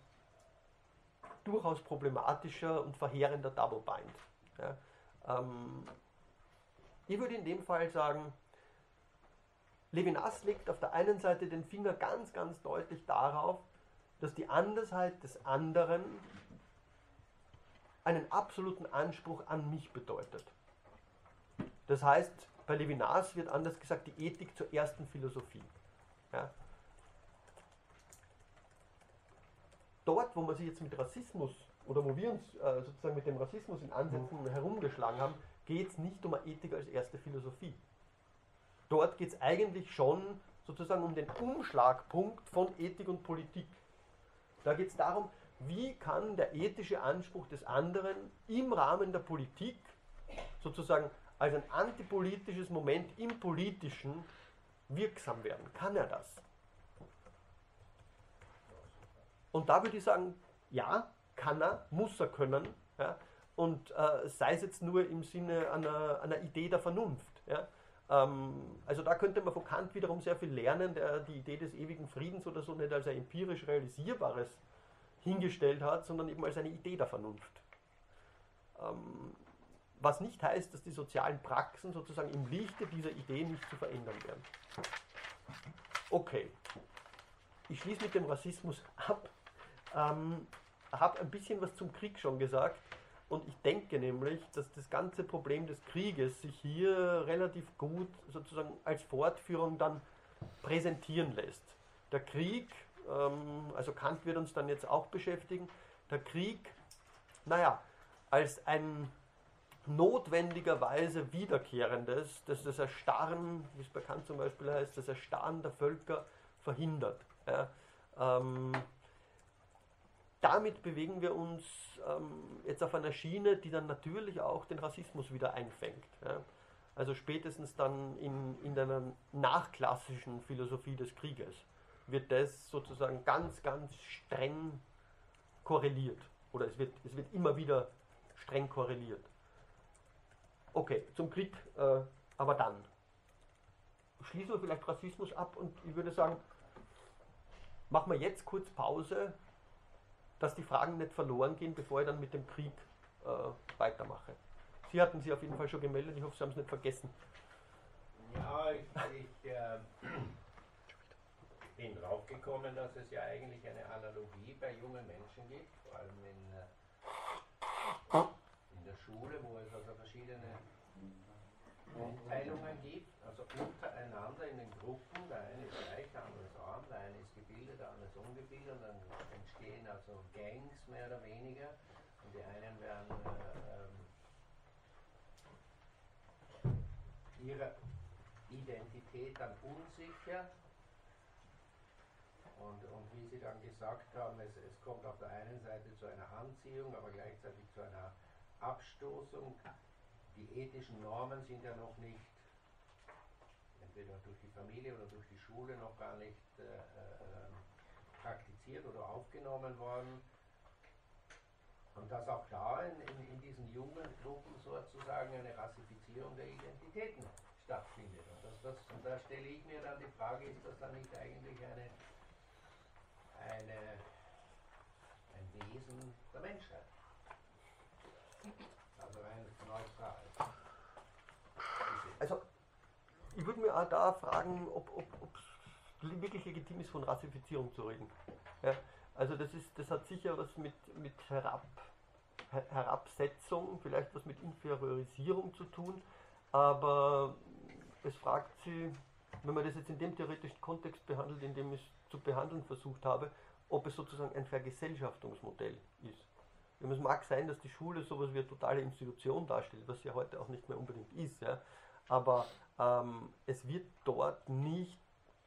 durchaus problematischer und verheerender Double Bind. Ja. Ähm, ich würde in dem Fall sagen, Levinas legt auf der einen Seite den Finger ganz, ganz deutlich darauf, dass die Andersheit des anderen einen absoluten Anspruch an mich bedeutet. Das heißt, bei Levinas wird anders gesagt die Ethik zur ersten Philosophie. Ja. Dort, wo man sich jetzt mit Rassismus oder wo wir uns äh, sozusagen mit dem Rassismus in Ansätzen mhm. herumgeschlagen haben, geht es nicht um eine Ethik als erste Philosophie. Dort geht es eigentlich schon sozusagen um den Umschlagpunkt von Ethik und Politik. Da geht es darum, wie kann der ethische Anspruch des anderen im Rahmen der Politik sozusagen als ein antipolitisches Moment im Politischen wirksam werden? Kann er das? Und da würde ich sagen, ja, kann er, muss er können. Ja? Und äh, sei es jetzt nur im Sinne einer, einer Idee der Vernunft. Ja? Ähm, also da könnte man von Kant wiederum sehr viel lernen, der die Idee des ewigen Friedens oder so nicht als ein empirisch realisierbares hingestellt hat, sondern eben als eine Idee der Vernunft. Ähm, was nicht heißt, dass die sozialen Praxen sozusagen im Lichte dieser Idee nicht zu verändern werden. Okay, ich schließe mit dem Rassismus ab. Ähm, habe ein bisschen was zum Krieg schon gesagt. Und ich denke nämlich, dass das ganze Problem des Krieges sich hier relativ gut sozusagen als Fortführung dann präsentieren lässt. Der Krieg, ähm, also Kant wird uns dann jetzt auch beschäftigen, der Krieg, naja, als ein notwendigerweise wiederkehrendes, das das Erstarren, wie es bekannt zum Beispiel heißt, das Erstarren der Völker verhindert. Ja, ähm, damit bewegen wir uns ähm, jetzt auf einer Schiene, die dann natürlich auch den Rassismus wieder einfängt. Ja. Also spätestens dann in, in einer nachklassischen Philosophie des Krieges wird das sozusagen ganz, ganz streng korreliert. Oder es wird, es wird immer wieder streng korreliert. Okay, zum Krieg, äh, aber dann. Schließen wir vielleicht Rassismus ab und ich würde sagen, machen wir jetzt kurz Pause, dass die Fragen nicht verloren gehen, bevor ich dann mit dem Krieg äh, weitermache. Sie hatten sich auf jeden Fall schon gemeldet, ich hoffe, Sie haben es nicht vergessen. Ja, ich, ich äh, bin draufgekommen, dass es ja eigentlich eine Analogie bei jungen Menschen gibt, vor allem in, äh, in der Schule, wo es also verschiedene Einteilungen gibt, also untereinander in den Gruppen, der eine ist reich, der andere ist arm, der eine ist gebildet, der andere ist ungebildet, und also Gangs mehr oder weniger, und die einen werden äh, ähm, ihrer Identität dann unsicher, und, und wie Sie dann gesagt haben, es, es kommt auf der einen Seite zu einer Anziehung, aber gleichzeitig zu einer Abstoßung. Die ethischen Normen sind ja noch nicht, entweder durch die Familie oder durch die Schule, noch gar nicht äh, äh, praktiziert oder aufgenommen worden. Und dass auch da in, in, in diesen Jugendgruppen sozusagen eine Rassifizierung der Identitäten stattfindet. Und, das, das, und da stelle ich mir dann die Frage, ist das dann nicht eigentlich eine, eine, ein Wesen der Menschheit? Also rein neutral. Also, ich würde mir auch da fragen, ob es wirklich legitim ist, von Rassifizierung zu reden. Ja, also das, ist, das hat sicher was mit, mit Herab, Herabsetzung, vielleicht was mit Inferiorisierung zu tun, aber es fragt sie, wenn man das jetzt in dem theoretischen Kontext behandelt, in dem ich es zu behandeln versucht habe, ob es sozusagen ein Vergesellschaftungsmodell ist. Es mag sein, dass die Schule sowas wie eine totale Institution darstellt, was sie ja heute auch nicht mehr unbedingt ist. Ja. Aber ähm, es wird dort nicht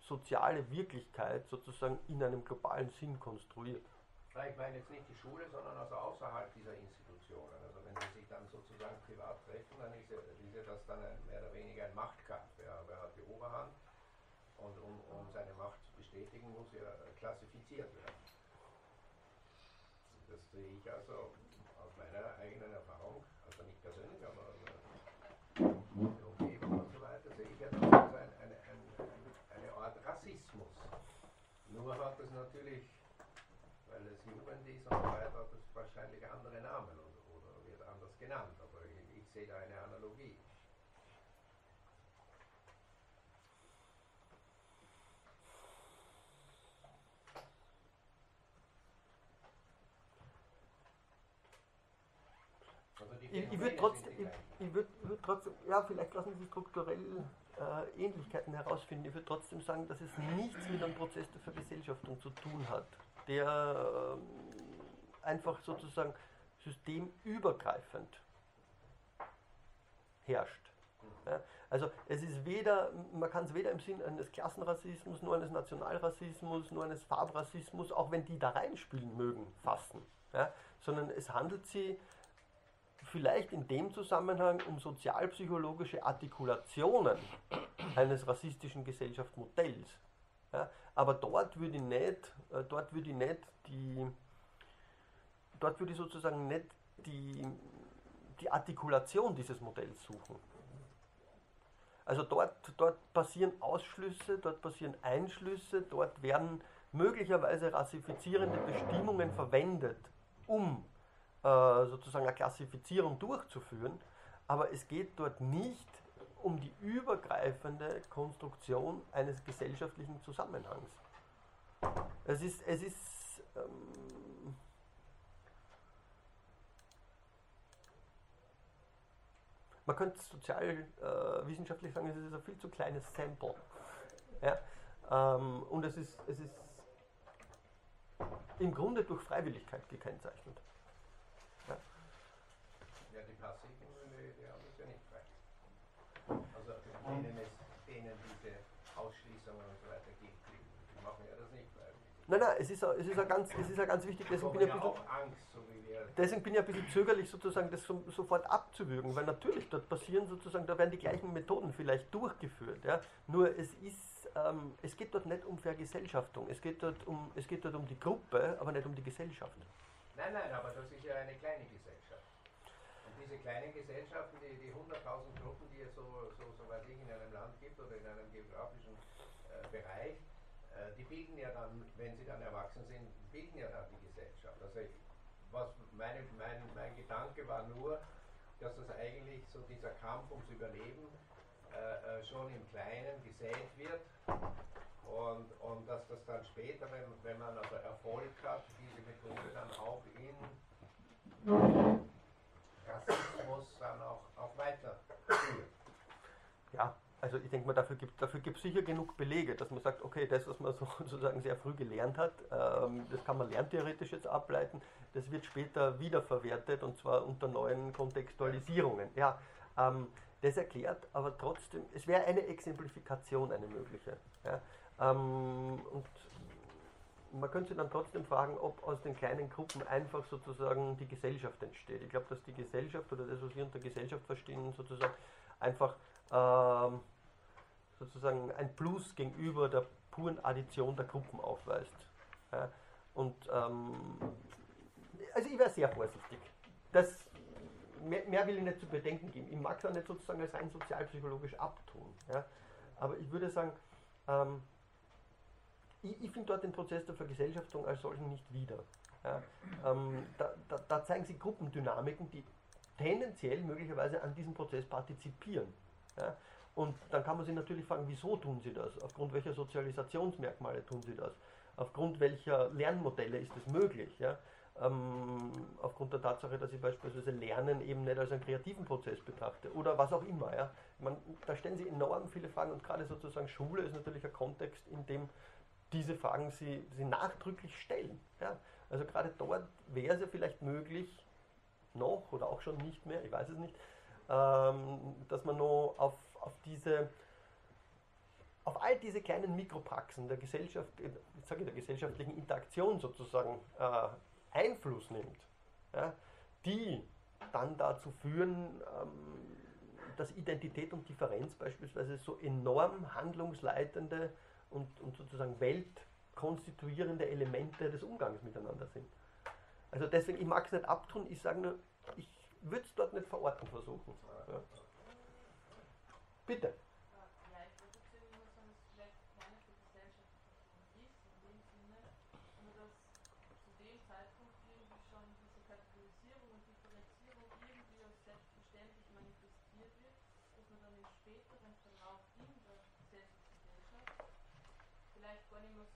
soziale Wirklichkeit sozusagen in einem globalen Sinn konstruiert. Ich meine jetzt nicht die Schule, sondern also außerhalb dieser Institutionen. Also wenn sie sich dann sozusagen privat treffen, dann ist ja, das dann ein, mehr oder weniger ein Machtkampf. Ja. Wer hat die Oberhand? Und um, um seine Macht zu bestätigen, muss er klassifiziert werden sehe ich also aus meiner eigenen Erfahrung, also nicht persönlich, aber in der Umgebung und so weiter, sehe ich ja das als ein, eine, ein, eine Art Rassismus. Nur hat es natürlich, weil es Jugend ist und so weiter, hat es wahrscheinlich andere Namen oder, wird anders genannt, aber ich, ich sehe da eine Analogie. ich, ich würde trotzdem, ich, ich würd, würd trotzdem, ja, vielleicht lassen Sie strukturell äh, Ähnlichkeiten herausfinden. Ich würde trotzdem sagen, dass es nichts mit einem Prozess der Vergesellschaftung zu tun hat, der äh, einfach sozusagen systemübergreifend herrscht. Ja, also es ist weder, man kann es weder im Sinn eines Klassenrassismus, nur eines Nationalrassismus, nur eines Farbrassismus, auch wenn die da reinspielen mögen, fassen. Ja, sondern es handelt sich vielleicht in dem Zusammenhang um sozialpsychologische Artikulationen eines rassistischen Gesellschaftsmodells. Ja, aber dort würde ich nicht, äh, dort würde ich nicht die, dort würde ich sozusagen nicht die, die Artikulation dieses Modells suchen. Also dort, dort passieren Ausschlüsse, dort passieren Einschlüsse, dort werden möglicherweise rassifizierende Bestimmungen verwendet, um sozusagen eine Klassifizierung durchzuführen, aber es geht dort nicht um die übergreifende Konstruktion eines gesellschaftlichen Zusammenhangs. Es ist, es ist ähm, man könnte sozialwissenschaftlich äh, sagen, es ist ein viel zu kleines Sample. Ja? Ähm, und es ist, es ist im Grunde durch Freiwilligkeit gekennzeichnet. Ja, ja die passiven, die, die haben es ja nicht frei. Also denen, es, denen diese Ausschließungen und so weiter gibt, die machen ja das nicht freiwillig. Nein, nein, es ist, es ist, ja ganz, es ist ja ganz wichtig, deswegen bin, ja bisschen, Angst, so deswegen bin ich ein bisschen zögerlich, sozusagen das so, sofort abzuwürgen, weil natürlich dort passieren sozusagen, da werden die gleichen Methoden vielleicht durchgeführt. Ja? Nur es ist ähm, es geht dort nicht um Vergesellschaftung, es geht, dort um, es geht dort um die Gruppe, aber nicht um die Gesellschaft. Nein, nein, aber das ist ja eine kleine Gesellschaft. Diese kleinen Gesellschaften, die, die 100.000 Gruppen, die es so, so, so weiß in einem Land gibt oder in einem geografischen äh, Bereich, äh, die bilden ja dann, wenn sie dann erwachsen sind, bilden ja dann die Gesellschaft. Also ich, was meine, mein, mein Gedanke war nur, dass das eigentlich so dieser Kampf ums Überleben äh, äh, schon im Kleinen gesät wird und, und dass das dann später, wenn, wenn man also Erfolg hat, diese Methode dann auch in dann auch, auch weiterführt. Ja, also ich denke mal, dafür gibt es dafür sicher genug Belege, dass man sagt, okay, das, was man sozusagen sehr früh gelernt hat, ähm, das kann man lerntheoretisch jetzt ableiten, das wird später wiederverwertet und zwar unter neuen Kontextualisierungen. Ja, ähm, das erklärt, aber trotzdem, es wäre eine Exemplifikation eine mögliche. Ja? Ähm, und man könnte dann trotzdem fragen, ob aus den kleinen Gruppen einfach sozusagen die Gesellschaft entsteht. Ich glaube, dass die Gesellschaft oder das, was wir unter Gesellschaft verstehen, sozusagen einfach ähm, sozusagen ein Plus gegenüber der puren Addition der Gruppen aufweist. Ja? Und ähm, also ich wäre sehr vorsichtig. Das mehr, mehr, will ich nicht zu bedenken geben. Ich mag auch nicht sozusagen als rein sozialpsychologisch abtun. Ja? Aber ich würde sagen, ähm, ich, ich finde dort den Prozess der Vergesellschaftung als solchen nicht wieder. Ja? Ähm, da, da, da, zeigen sich Gruppendynamiken, die tendenziell möglicherweise an diesem Prozess partizipieren. Ja? Und dann kann man sich natürlich fragen, wieso tun sie das? Aufgrund welcher Sozialisationsmerkmale tun sie das? Aufgrund welcher Lernmodelle ist es möglich? Ja? ähm, aufgrund der Tatsache, dass ich beispielsweise Lernen eben nicht als einen kreativen Prozess betrachte oder was auch immer. Ja. Man, da stellen sich enorm viele Fragen und gerade sozusagen Schule ist natürlich ein Kontext, in dem diese Fragen sie, sie nachdrücklich stellen. Ja. Also gerade dort wäre es ja vielleicht möglich, noch oder auch schon nicht mehr, ich weiß es nicht, ähm, dass man noch auf, auf diese auf all diese kleinen Mikropraxen der Gesellschaft, ich sage der gesellschaftlichen Interaktion sozusagen äh, Einfluss nimmt, ja, die dann dazu führen, ähm, dass Identität und Differenz beispielsweise so enorm handlungsleitende und, und sozusagen weltkonstituierende Elemente des Umgangs miteinander sind. Also deswegen, ich mag es nicht abtun, ich sage nur, ich würde es dort nicht verorten versuchen. Ja. Bitte.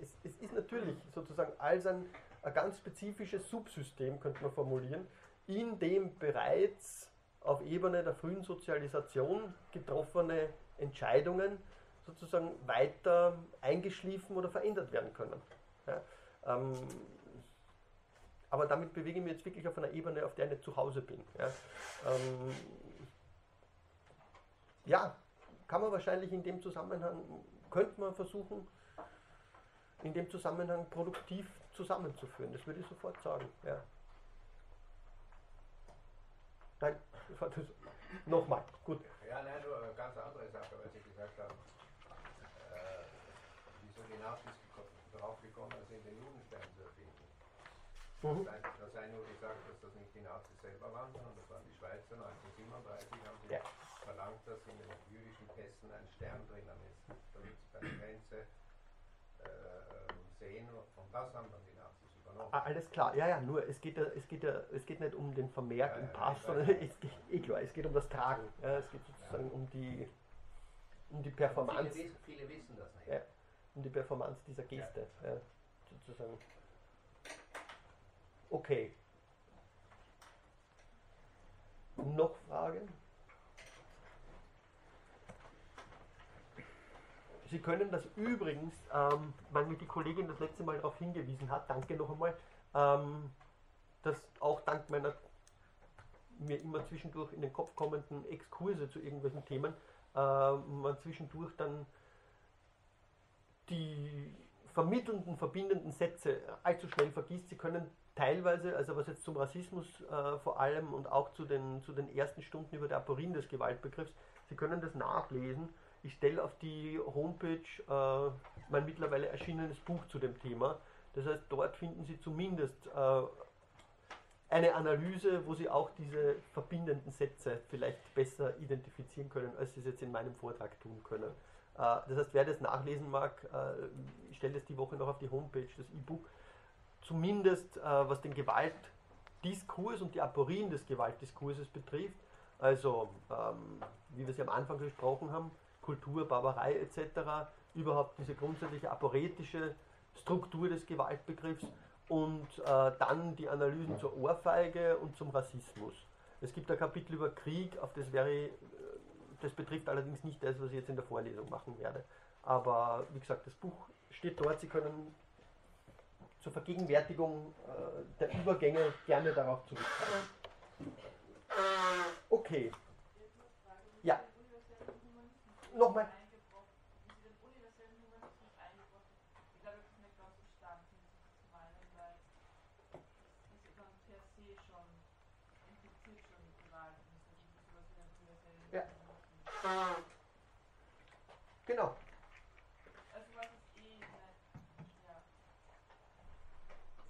Es, es, ist natürlich sozusagen als ein, ein ganz spezifisches Subsystem, könnte man formulieren, in dem bereits auf Ebene der frühen Sozialisation getroffene Entscheidungen sozusagen weiter eingeschliffen oder verändert werden können. Ja. Ähm, aber damit bewege ich mich jetzt wirklich auf einer Ebene, auf der ich nicht zu Hause bin. Ja, ähm, ja kann man wahrscheinlich in dem Zusammenhang, könnte man versuchen, in dem Zusammenhang produktiv zusammenzuführen. Das würde ich sofort sagen. Ja. Nein, das war das. Nochmal, gut. Ja, nein, nur eine ganz andere Sache, weil Sie gesagt haben, äh, wieso die Nazis darauf gekommen sind, den Judenstern zu erfinden. Mhm. Das, heißt, sei nur gesagt, dass das nicht die Nazis selber waren, sondern das waren die Schweizer 1937, haben sie ja. verlangt, dass in den jüdischen Pässen ein Stern drinnen ist, damit sie bei der Grenze sehen. Und das haben dann die Nazis übernommen. Ah, Alles klar, ja, ja, nur es geht, ja- es geht, ja- es geht nicht um den Vermerk Ja, im ja, Pass, sondern es geht, eh klar, es geht um das Tragen. Ja, es geht sozusagen um die, um die Performance. Viele, wissen- viele wissen das nicht. Ja. um die Performance dieser Geste. Ja, sozusagen. Okay. Noch Fragen? Sie können das übrigens, ähm, weil mir die Kollegin das letzte Mal darauf hingewiesen hat, danke noch einmal, ähm, dass auch dank meiner mir immer zwischendurch in den Kopf kommenden Exkurse zu irgendwelchen Themen, ähm, man zwischendurch dann die vermittelnden, verbindenden Sätze allzu schnell vergisst. Sie können teilweise, also was jetzt zum Rassismus äh, vor allem und auch zu den, zu den ersten Stunden über der Aporin des Gewaltbegriffs, Sie können das nachlesen. Ich stelle auf die Homepage äh, mein mittlerweile erschienenes Buch zu dem Thema. Das heißt, dort finden Sie zumindest äh, eine Analyse, wo Sie auch diese verbindenden Sätze vielleicht besser identifizieren können, als Sie es jetzt in meinem Vortrag tun können. Äh, Das heißt, wer das nachlesen mag, äh, ich stelle das die Woche noch auf die Homepage, das E-Book. Zumindest äh, was den Gewaltdiskurs und die Aporien des Gewaltdiskurses betrifft, also ähm, wie wir ja am Anfang gesprochen haben, Kultur, Barbarei etc., überhaupt diese grundsätzliche aporetische Struktur des Gewaltbegriffs und äh, dann die Analysen zur Ohrfeige und zum Rassismus. Es gibt ein Kapitel über Krieg, auf das wäre ich, äh, das betrifft allerdings nicht das, was ich jetzt in der Vorlesung machen werde. Aber wie gesagt, das Buch steht dort, Sie können zur Vergegenwärtigung äh, der Übergänge gerne darauf zurückgreifen. Okay. Nochmal. Ja. Genau.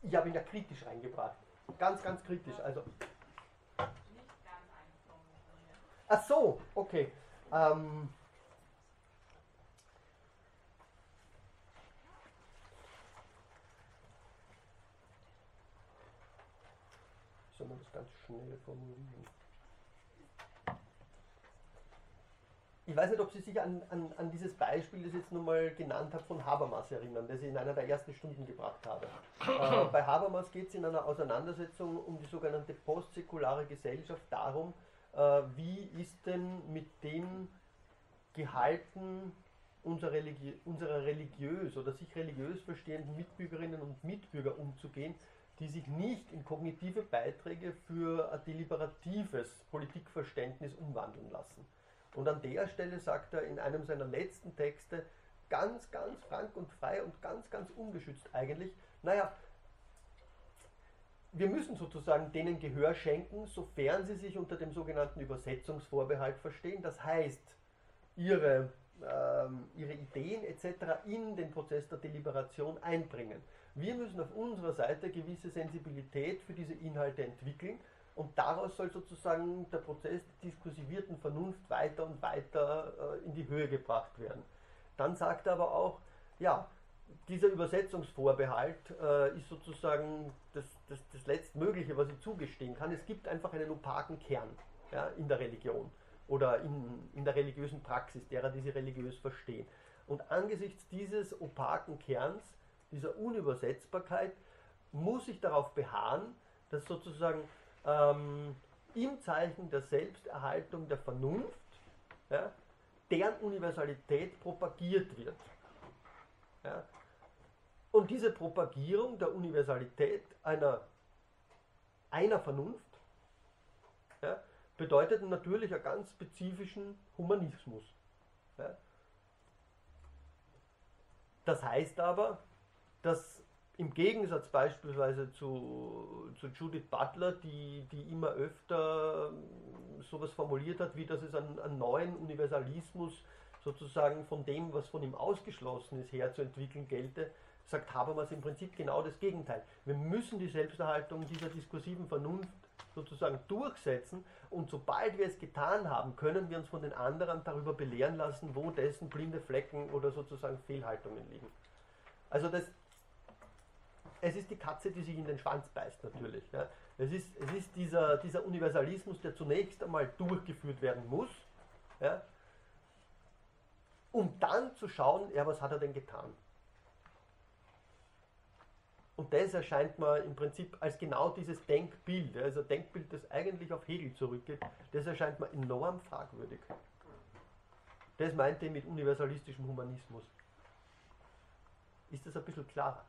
Ich habe ihn ja kritisch reingebracht. Ganz, ganz kritisch. Also. Ach so, okay. Ähm, soll man das ganz schnell formulieren? Ich weiß nicht, ob Sie sich an, an, an dieses Beispiel, das ich jetzt nochmal genannt habe, von Habermas erinnern, das ich in einer der ersten Stunden gebracht habe. äh, bei Habermas geht es in einer Auseinandersetzung um die sogenannte postsäkulare Gesellschaft darum, äh, wie ist denn mit dem Gehalten unserer, Religi unserer religiös oder sich religiös verstehenden Mitbürgerinnen und Mitbürger umzugehen, die sich nicht in kognitive Beiträge für ein deliberatives Politikverständnis umwandeln lassen. Und an der Stelle sagt er in einem seiner letzten Texte ganz, ganz frank und frei und ganz, ganz ungeschützt eigentlich, naja, wir müssen sozusagen denen Gehör schenken, sofern sie sich unter dem sogenannten Übersetzungsvorbehalt verstehen. Das heißt, ihre, ähm, ihre Ideen etc. in den Prozess der Deliberation einbringen. Wir müssen auf unserer Seite gewisse Sensibilität für diese Inhalte entwickeln und daraus soll sozusagen der Prozess der diskursivierten Vernunft weiter und weiter äh, in die Höhe gebracht werden. Dann sagt er aber auch, ja, dieser Übersetzungsvorbehalt äh, ist sozusagen das, das, das Letztmögliche, was ich zugestehen kann. Es gibt einfach einen opaken Kern ja, in der Religion oder in, in der religiösen Praxis, derer, die sie religiös verstehen. Und angesichts dieses opaken Kerns, dieser Unübersetzbarkeit, muss ich darauf beharren, dass sozusagen ähm, im Zeichen der Selbsterhaltung der Vernunft ja, deren Universalität propagiert wird. Ja. Und diese Propagierung der Universalität einer, einer Vernunft ja, bedeutet natürlich einen ganz spezifischen Humanismus. Das heißt aber, dass im Gegensatz beispielsweise zu, zu Judith Butler, die, die immer öfter ähm, sowas formuliert hat, wie dass es einen, einen neuen Universalismus sozusagen von dem, was von ihm ausgeschlossen ist, herzuentwickeln gelte, sagt Habermas im Prinzip genau das Gegenteil. Wir müssen die Selbsterhaltung dieser diskursiven Vernunft sozusagen durchsetzen und sobald wir es getan haben, können wir uns von den anderen darüber belehren lassen, wo dessen blinde Flecken oder sozusagen Fehlhaltungen liegen. Also das, es ist die Katze, die sich in den Schwanz beißt natürlich. Ja. Es ist, es ist dieser, dieser Universalismus, der zunächst einmal durchgeführt werden muss, ja, um dann zu schauen, ja, was hat er denn getan? Und das erscheint mir im Prinzip als genau dieses Denkbild, also Denkbild, das eigentlich auf Hegel zurückgeht, das erscheint mir enorm fragwürdig. Das meinte ich mit universalistischem Humanismus. Ist das ein bisschen klarer?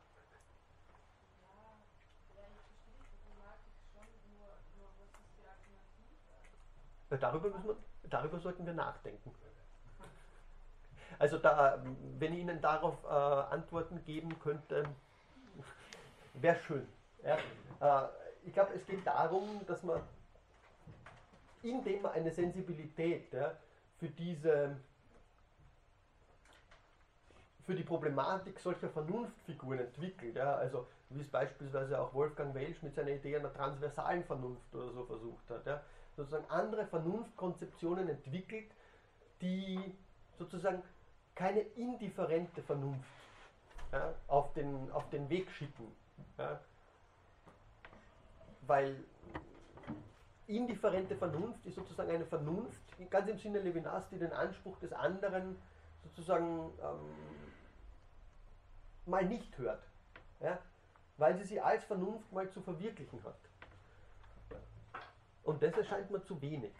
Darüber, müssen wir, darüber sollten wir nachdenken. Also da, wenn ich Ihnen darauf äh, Antworten geben könnte, wäre schön. Ja. Äh, ich glaube, es geht darum, dass man, indem man eine Sensibilität ja, für diese für die Problematik solcher Vernunftfiguren entwickelt, ja, also wie es beispielsweise auch Wolfgang Welsch mit seiner Idee einer transversalen Vernunft oder so versucht hat, sozusagen andere Vernunftkonzeptionen entwickelt, die sozusagen keine indifferente Vernunft ja, auf, den, auf den Weg schicken, ja? Weil indifferente Vernunft ist sozusagen eine Vernunft, ganz im Sinne Levinas, die den Anspruch des anderen sozusagen ähm, mal nicht hört. Ja? Weil sie sie als Vernunft mal zu verwirklichen hat. Und das erscheint mir zu wenig.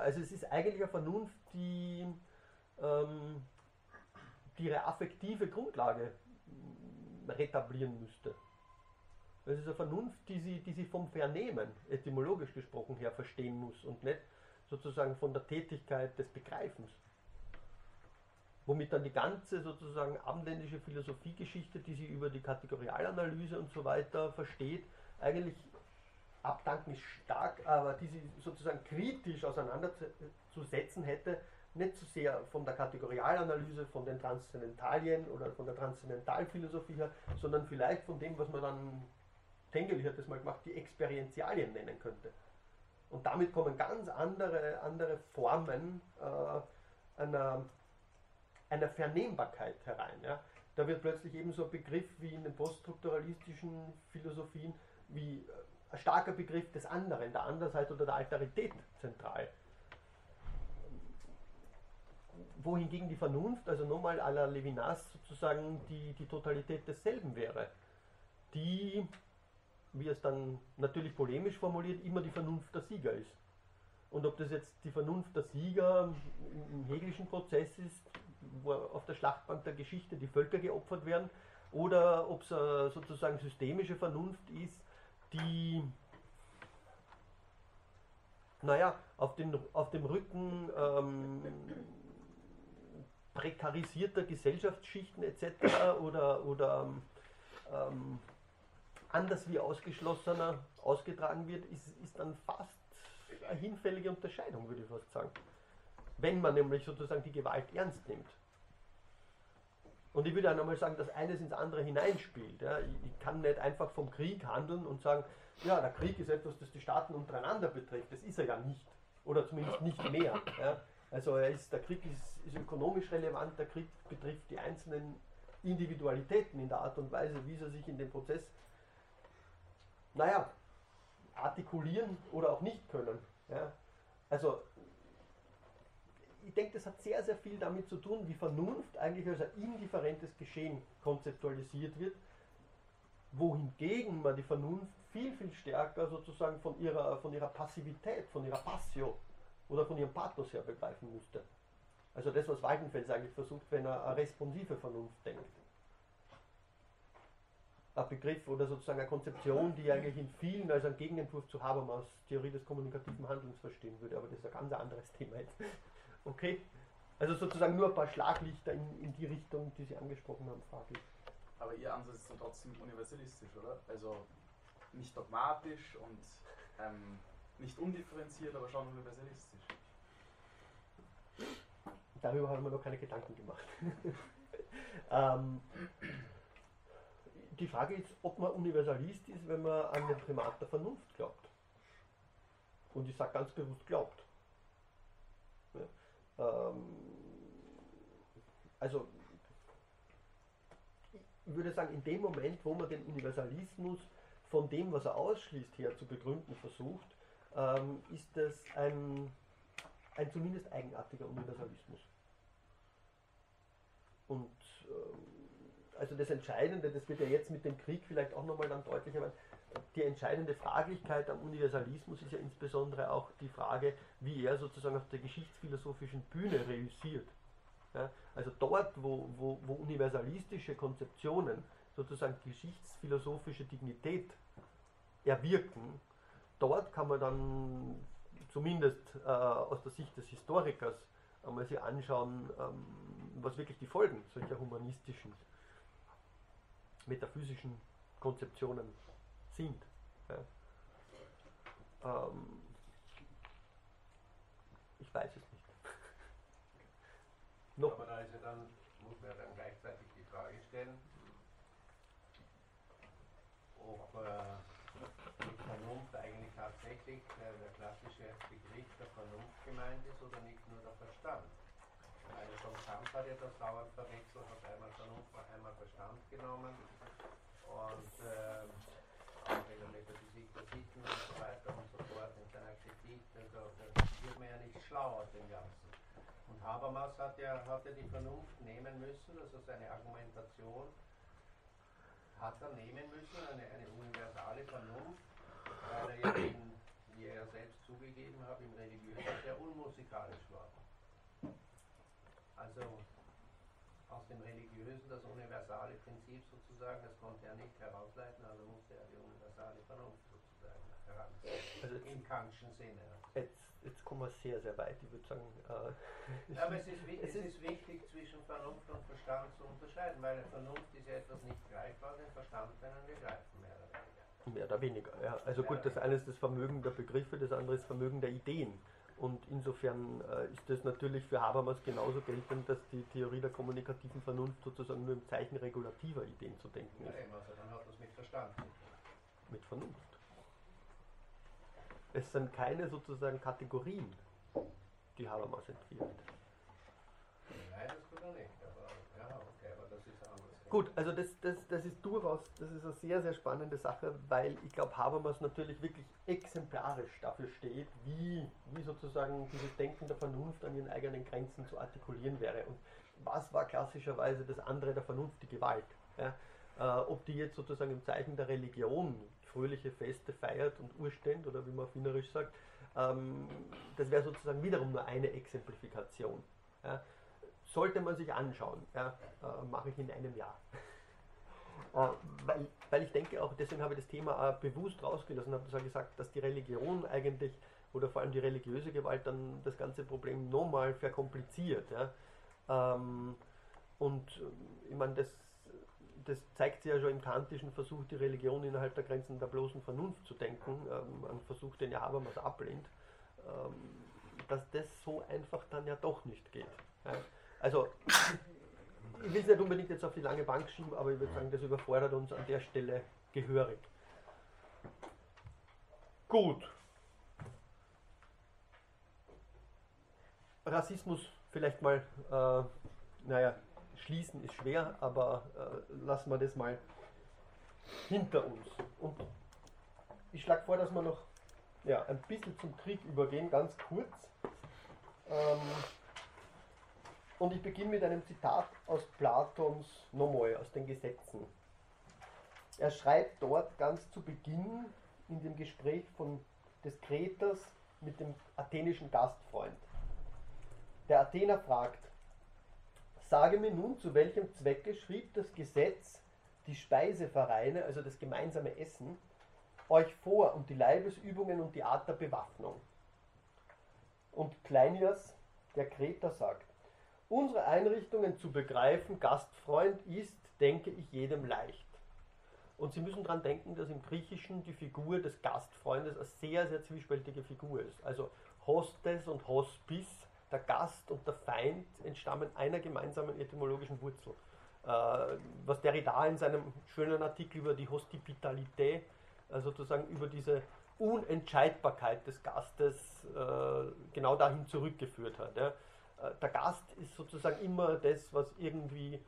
Also es ist eigentlich eine Vernunft, die, ähm, die ihre affektive Grundlage retablieren müsste. Das ist eine Vernunft, die sie, die sie vom Vernehmen, etymologisch gesprochen her, verstehen muss und nicht sozusagen von der Tätigkeit des Begreifens. Womit dann die ganze sozusagen abendländische Philosophiegeschichte, die sie über die Kategorialanalyse und so weiter versteht, eigentlich abdanken ist stark, aber die sie sozusagen kritisch auseinanderzusetzen hätte, nicht so sehr von der Kategorialanalyse, von den Transzendentalien oder von der Transzendentalphilosophie her, sondern vielleicht von dem, was man dann, Tengeli hat das mal gemacht, die Experientialien nennen könnte. Und damit kommen ganz andere, andere Formen äh, einer, einer Vernehmbarkeit herein. Ja. Da wird plötzlich eben so ein Begriff wie in den poststrukturalistischen Philosophien, wie äh, ein starker Begriff des anderen, der Andersheit oder der Alterität zentral wohingegen die Vernunft, also nochmal à la Levinas sozusagen die, die Totalität desselben wäre, die, wie es dann natürlich polemisch formuliert, immer die Vernunft der Sieger ist. Und ob das jetzt die Vernunft der Sieger im hegelischen Prozess ist, wo auf der Schlachtbank der Geschichte die Völker geopfert werden, oder ob es sozusagen systemische Vernunft ist, die naja, auf, den, auf dem Rücken ähm, prekarisierter Gesellschaftsschichten etc. oder, oder ähm, anders wie ausgeschlossener ausgetragen wird, ist, ist dann fast eine hinfällige Unterscheidung, würde ich fast sagen. Wenn man nämlich sozusagen die Gewalt ernst nimmt. Und ich würde auch nochmal sagen, dass eines ins andere hineinspielt. Ja. Ich, kann nicht einfach vom Krieg handeln und sagen, ja, der Krieg ist etwas, das die Staaten untereinander betrifft. Das ist er ja nicht. Oder zumindest nicht mehr. Ja. Also ist, der Krieg ist, ist ökonomisch relevant, der Krieg betrifft die einzelnen Individualitäten in der Art und Weise, wie sie sich in dem Prozess, naja, artikulieren oder auch nicht können. Ja. Also ich denke, das hat sehr, sehr viel damit zu tun, wie Vernunft eigentlich als ein indifferentes Geschehen konzeptualisiert wird, wohingegen man die Vernunft viel, viel stärker sozusagen von ihrer, von ihrer Passivität, von ihrer Passio oder von ihrem Pathos her begreifen müsste. Also das, was Waldenfels eigentlich versucht, wenn er eine responsive Vernunft denkt. Ein Begriff oder sozusagen eine Konzeption, die eigentlich in vielen als ein Gegenentwurf zu Habermas Theorie des kommunikativen Handelns verstehen würde, aber das ist ein ganz anderes Thema jetzt. Okay? Also sozusagen nur ein paar Schlaglichter in, in die Richtung, die Sie angesprochen haben, fraglich. Aber Ihr Ansatz ist dann trotzdem universalistisch, oder? Also nicht dogmatisch und ähm, nicht undifferenziert, aber schon universalistisch. Darüber haben wir noch keine Gedanken gemacht. ähm, die Frage ist, ob man Universalist ist, wenn man an den Primat der Vernunft glaubt. Und ich sage ganz bewusst glaubt. Ja, ähm, also ich würde sagen, in dem Moment, wo man den Universalismus von dem, was er ausschließt, her zu begründen versucht, ähm, ist das ein, ein zumindest eigenartiger Universalismus. Und ähm, also das Entscheidende, das wird ja jetzt mit dem Krieg vielleicht auch nochmal dann deutlicher werden, die entscheidende Fraglichkeit am Universalismus ist ja insbesondere auch die Frage, wie er sozusagen auf der geschichtsphilosophischen Bühne reüssiert. Ja, also dort, wo, wo, wo universalistische Konzeptionen sozusagen geschichtsphilosophische Dignität erwirken, dort kann man dann zumindest äh, aus der Sicht des Historikers einmal sich anschauen, ähm, was wirklich die Folgen solcher humanistischen, metaphysischen Konzeptionen sind. Ja. Ähm, ich weiß es nicht. Noch. Aber da ist ja dann, muss man ja dann gleichzeitig die Frage stellen, ob äh, die Vernunft eigentlich tatsächlich der, der klassische Begriff der Vernunft gemeint ist oder nicht nur der Verstand. Also schon Kant hat ja das dauernd verwechselt, hat einmal Vernunft, einmal Verstand genommen und äh, Sitten und so weiter und so fort, in seiner Kritik, da wird man ja nicht schlau aus dem Ganzen. Und Habermas hat ja, hat ja die Vernunft nehmen müssen, also seine Argumentation hat er nehmen müssen, eine, eine universale Vernunft, weil er ja eben, wie er selbst zugegeben hat, im Religiösen sehr unmusikalisch war. Also aus dem Religiösen das universale Prinzip sozusagen, das konnte er nicht herausleiten, also musste er die universale Vernunft Im Kantschen Sinne. Jetzt, jetzt kommen wir sehr, sehr weit. Ich würde sagen. Äh, ja, aber es ist, es, ist wichtig, zwischen Vernunft und Verstand zu unterscheiden, weil Vernunft ist ja etwas nicht greifbar, den Verstand können wir greifen, mehr oder weniger. Mehr oder weniger, ja. Also gut, das eine ist das Vermögen der Begriffe, das andere ist das Vermögen der Ideen. Und insofern äh, ist das natürlich für Habermas genauso geltend, dass die Theorie der kommunikativen Vernunft sozusagen nur im Zeichen regulativer Ideen zu denken ist. Ja, eben, also dann hat das mit Verstand zu tun. Mit Vernunft. Es sind keine sozusagen Kategorien, die Habermas entwickelt. Nein, das tut er nicht. Aber, ja, okay, aber das ist anders. Gut, also das, das, das ist durchaus, das ist eine sehr, sehr spannende Sache, weil ich glaube, Habermas natürlich wirklich exemplarisch dafür steht, wie, wie sozusagen dieses Denken der Vernunft an ihren eigenen Grenzen zu artikulieren wäre. Und was war klassischerweise das andere der Vernunft, die Gewalt? Ja? Äh, ob die jetzt sozusagen im Zeichen der Religion fröhliche Feste feiert und urständ oder wie man auf Wienerisch sagt, ähm, das wäre sozusagen wiederum nur eine Exemplifikation. Ja. Sollte man sich anschauen, ja, äh, mache ich in einem Jahr. äh, weil, weil ich denke auch, deswegen habe ich das Thema bewusst rausgelassen, habe also gesagt, dass die Religion eigentlich oder vor allem die religiöse Gewalt dann das ganze Problem nochmal verkompliziert. Ja. Ähm, und äh, ich meine, das das zeigt sich ja schon im kantischen Versuch, die Religion innerhalb der Grenzen der bloßen Vernunft zu denken, ähm, ein Versuch, den ja Habermas ablehnt, ähm, dass das so einfach dann ja doch nicht geht. Ja. Also, ich will es nicht unbedingt jetzt auf die lange Bank schieben, aber ich würde sagen, das überfordert uns an der Stelle gehörig. Gut. Rassismus vielleicht mal, äh, naja, schließen ist schwer, aber äh, lassen wir das mal hinter uns. Und ich schlage vor, dass wir noch ja, ein bisschen zum Krieg übergehen, ganz kurz. Ähm, und ich beginne mit einem Zitat aus Platons Nomoi, aus den Gesetzen. Er schreibt dort ganz zu Beginn in dem Gespräch von des Kreters mit dem athenischen Gastfreund. Der Athener fragt, Sage mir nun, zu welchem Zwecke schrieb das Gesetz die Speisevereine, also das gemeinsame Essen, euch vor und die Leibesübungen und die Art der Bewaffnung. Und Kleinias, der Kreter, sagt, unsere Einrichtungen zu begreifen, Gastfreund, ist, denke ich, jedem leicht. Und Sie müssen daran denken, dass im Griechischen die Figur des Gastfreundes eine sehr, sehr zwiespältige Figur ist. Also Hostes und Hospice der Gast und der Feind entstammen einer gemeinsamen etymologischen Wurzel. Äh, was Derrida in seinem schönen Artikel über die Hospitalität, also sozusagen über diese Unentscheidbarkeit des Gastes äh, genau dahin zurückgeführt hat. Der Gast ist sozusagen immer das, was irgendwie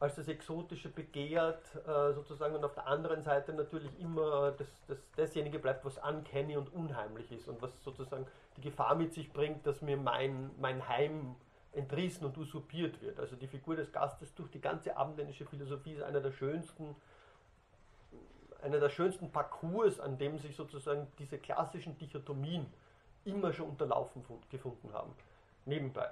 als das Exotische begehrt, äh, sozusagen, und auf der anderen Seite natürlich immer das, das, dasjenige bleibt, was uncanny und unheimlich ist und was sozusagen die Gefahr mit sich bringt, dass mir mein, mein Heim entrissen und usurpiert wird. Also die Figur des Gastes durch die ganze abendländische Philosophie ist einer der schönsten einer der schönsten Parcours, an dem sich sozusagen diese klassischen Dichotomien immer schon unterlaufen gefunden haben. Nebenbei.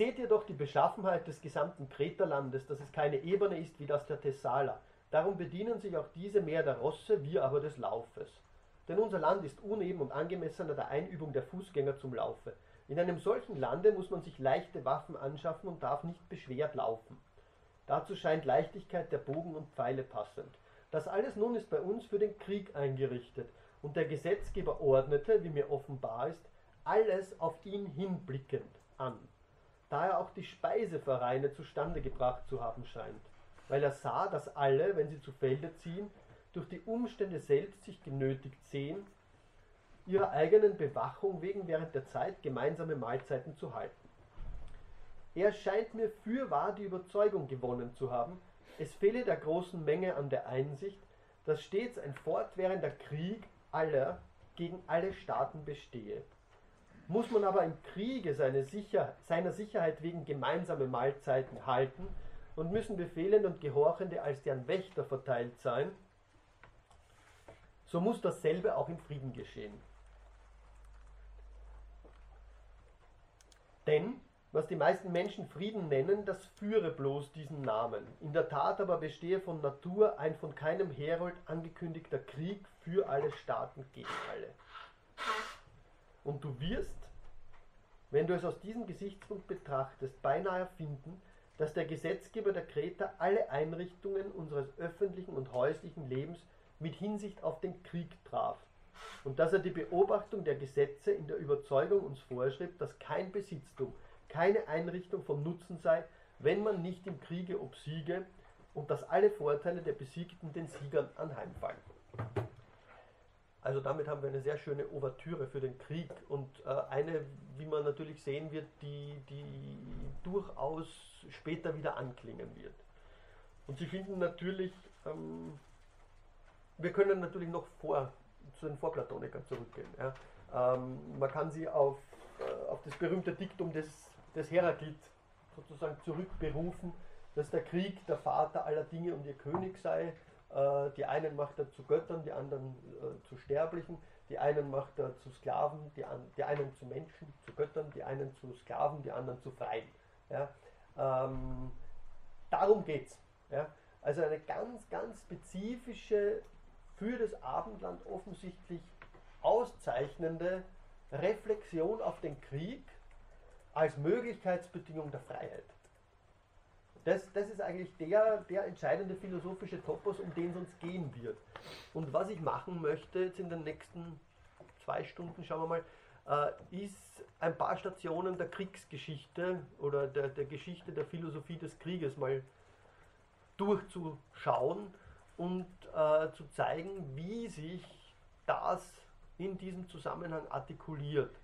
Seht ihr doch die Beschaffenheit des gesamten Kreterlandes, dass es keine Ebene ist wie das der Thessaler. Darum bedienen sich auch diese mehr der Rosse, wir aber des Laufes. Denn unser Land ist uneben und angemessener der Einübung der Fußgänger zum Laufe. In einem solchen Lande muss man sich leichte Waffen anschaffen und darf nicht beschwert laufen. Dazu scheint Leichtigkeit der Bogen und Pfeile passend. Das alles nun ist bei uns für den Krieg eingerichtet, und der Gesetzgeber ordnete, wie mir offenbar ist, alles auf ihn hinblickend an, da er auch die Speisevereine zustande gebracht zu haben scheint, weil er sah, dass alle, wenn sie zu Felde ziehen, durch die Umstände selbst sich genötigt sehen, ihrer eigenen Bewachung wegen während der Zeit gemeinsame Mahlzeiten zu halten. Er scheint mir fürwahr die Überzeugung gewonnen zu haben, es fehle der großen Menge an der Einsicht, dass stets ein fortwährender Krieg aller gegen alle Staaten bestehe. Muss man aber im Kriege seine Sicher seiner Sicherheit wegen gemeinsame Mahlzeiten halten und müssen Befehlende und Gehorchende als deren Wächter verteilt sein, so muss dasselbe auch im Frieden geschehen. Denn was die meisten Menschen Frieden nennen, das führe bloß diesen Namen. In der Tat aber bestehe von Natur ein von keinem Herold angekündigter Krieg für alle Staaten gegen alle. Und du wirst, wenn du es aus diesem Gesichtspunkt betrachtest, beinahe finden, dass der Gesetzgeber der Kreter alle Einrichtungen unseres öffentlichen und häuslichen Lebens mit Hinsicht auf den Krieg traf und dass er die Beobachtung der Gesetze in der Überzeugung uns vorschrieb, dass kein Besitztum, keine Einrichtung von Nutzen sei, wenn man nicht im Kriege obsiege und dass alle Vorteile der Besiegten den Siegern anheimfallen. Also damit haben wir eine sehr schöne Ouvertüre für den Krieg und äh, eine, wie man natürlich sehen wird, die, die durchaus später wieder anklingen wird. Und Sie finden natürlich, ähm, wir können natürlich noch vor, zu den Vorplatonikern zurückgehen. Ja. Ähm, man kann sie auf, äh, auf das berühmte Diktum des des Heraklit sozusagen zurückberufen, dass der Krieg der Vater aller Dinge und ihr König sei. Äh, die einen macht er zu Göttern, die anderen äh, zu Sterblichen, die einen macht er zu Sklaven, die, an, die einen zu Menschen, zu Göttern, die einen zu Sklaven, die anderen zu Freien. Ja? Ähm, darum geht es. Ja? Also eine ganz, ganz spezifische, für das Abendland offensichtlich auszeichnende Reflexion auf den Krieg als Möglichkeitsbedingung der Freiheit. Das, das ist eigentlich der, der entscheidende philosophische Topos, um den es uns gehen wird. Und was ich machen möchte jetzt in den nächsten zwei Stunden, schauen wir mal, äh, ist ein paar Stationen der Kriegsgeschichte oder der, der Geschichte der Philosophie des Krieges mal durchzuschauen und äh, zu zeigen, wie sich das in diesem Zusammenhang artikuliert.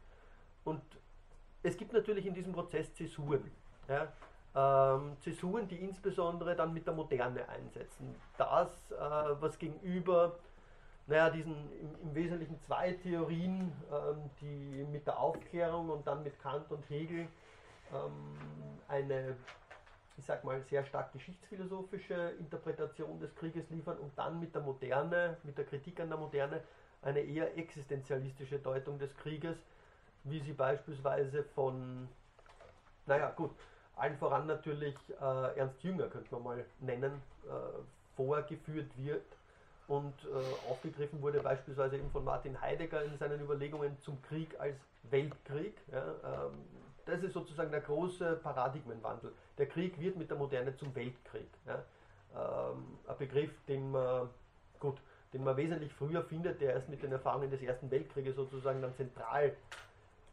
Und es gibt natürlich in diesem Prozess Zäsuren. Ja? Ähm, Zäsuren, die insbesondere dann mit der Moderne einsetzen. Das, äh, was gegenüber naja, diesen im, im Wesentlichen zwei Theorien, ähm, die mit der Aufklärung und dann mit Kant und Hegel ähm, eine, ich sag mal, sehr stark geschichtsphilosophische Interpretation des Krieges liefern und dann mit der Moderne, mit der Kritik an der Moderne, eine eher existenzialistische Deutung des Krieges, wie sie beispielsweise von, naja gut, allen voran natürlich äh, Ernst Jünger, könnte man mal nennen, äh, vorgeführt wird und äh, aufgegriffen wurde beispielsweise eben von Martin Heidegger in seinen Überlegungen zum Krieg als Weltkrieg. Ja, ähm, das ist sozusagen der große Paradigmenwandel. Der Krieg wird mit der Moderne zum Weltkrieg. Ja. Ähm, ein Begriff, den man, gut, den man wesentlich früher findet, der erst mit den Erfahrungen des Ersten Weltkrieges sozusagen dann zentral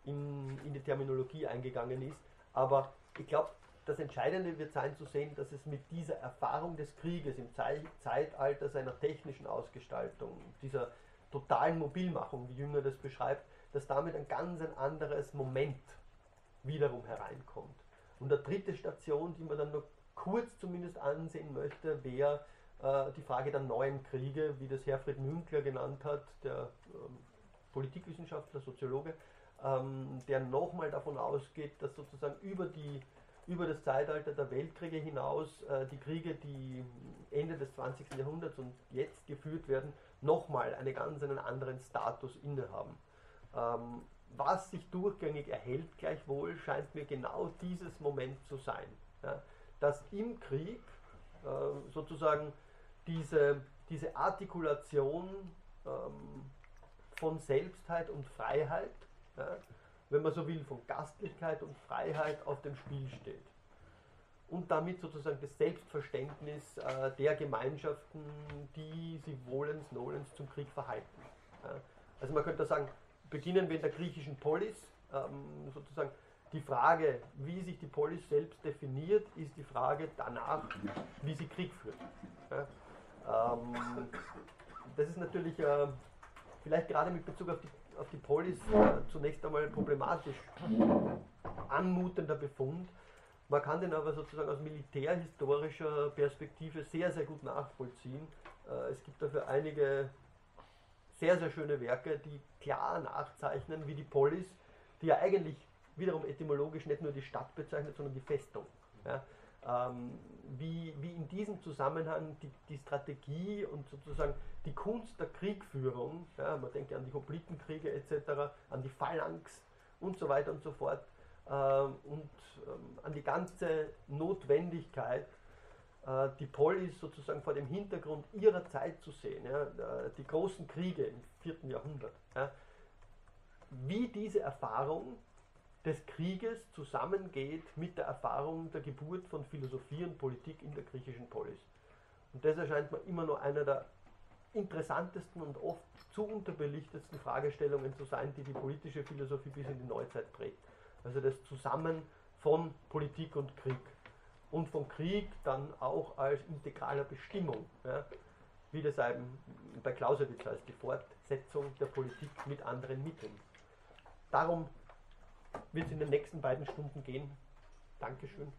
in, in die Terminologie eingegangen ist. Aber ich glaube, das Entscheidende wird sein zu sehen, dass es mit dieser Erfahrung des Krieges im Zeitalter seiner technischen Ausgestaltung, dieser totalen Mobilmachung, wie Jünger das beschreibt, dass damit ein ganz ein anderes Moment wiederum hereinkommt. Und eine dritte Station, die man dann noch kurz zumindest ansehen möchte, wäre äh, die Frage der neuen Kriege, wie das Herfried Münkler genannt hat, der ähm, Politikwissenschaftler, Soziologe, ähm, der nochmal davon ausgeht, dass sozusagen über, die, über das Zeitalter der Weltkriege hinaus äh, die Kriege, die Ende des 20. Jahrhunderts und jetzt geführt werden, nochmal einen ganz einen anderen Status innehaben. Ähm, was sich durchgängig erhält, gleichwohl scheint mir genau dieses Moment zu sein. Ja, dass im Krieg äh, sozusagen diese, diese Artikulation ähm, von Selbstheit und Freiheit, ja, wenn man so will, von Gastlichkeit und Freiheit auf dem Spiel steht. Und damit sozusagen das Selbstverständnis äh, der Gemeinschaften, die sich wohlens, nolens zum Krieg verhalten. Ja. Also man könnte sagen, beginnen wir in der griechischen Polis, ähm, sozusagen die Frage, wie sich die Polis selbst definiert, ist die Frage danach, wie sie Krieg führt. Ja, ähm, das ist natürlich äh, vielleicht gerade mit Bezug auf die, auf die Polis äh, zunächst einmal problematisch anmutender Befund. Man kann den aber sozusagen aus militärhistorischer Perspektive sehr, sehr gut nachvollziehen. Äh, es gibt dafür einige sehr, sehr schöne Werke, die klar nachzeichnen, wie die Polis, die ja eigentlich wiederum etymologisch nicht nur die Stadt bezeichnet, sondern die Festung. Ja, ähm, wie, wie in diesem Zusammenhang die, die Strategie und sozusagen die Kunst der Kriegführung, ja, man denke an die Hoplitenkriege etc., an die Phalanx und so weiter und so fort, ähm, und ähm, an die ganze Notwendigkeit äh, die Polis sozusagen vor dem Hintergrund ihrer Zeit zu sehen, ja, äh, die großen Kriege im 4. Jahrhundert, ja, wie diese Erfahrung des Krieges zusammengeht mit der Erfahrung der Geburt von Philosophie und Politik in der griechischen Polis. Und das erscheint mir immer noch einer der interessantesten und oft zu unterbelichtetsten Fragestellungen zu sein, die die politische Philosophie bis in die Neuzeit prägt. Also das Zusammen von Politik und Krieg und vom Krieg dann auch als integraler Bestimmung, ja, wie das eben bei Clausewitz heißt, die Fortsetzung der Politik mit anderen Mitteln. Darum wird es in den nächsten beiden Stunden gehen. Dankeschön.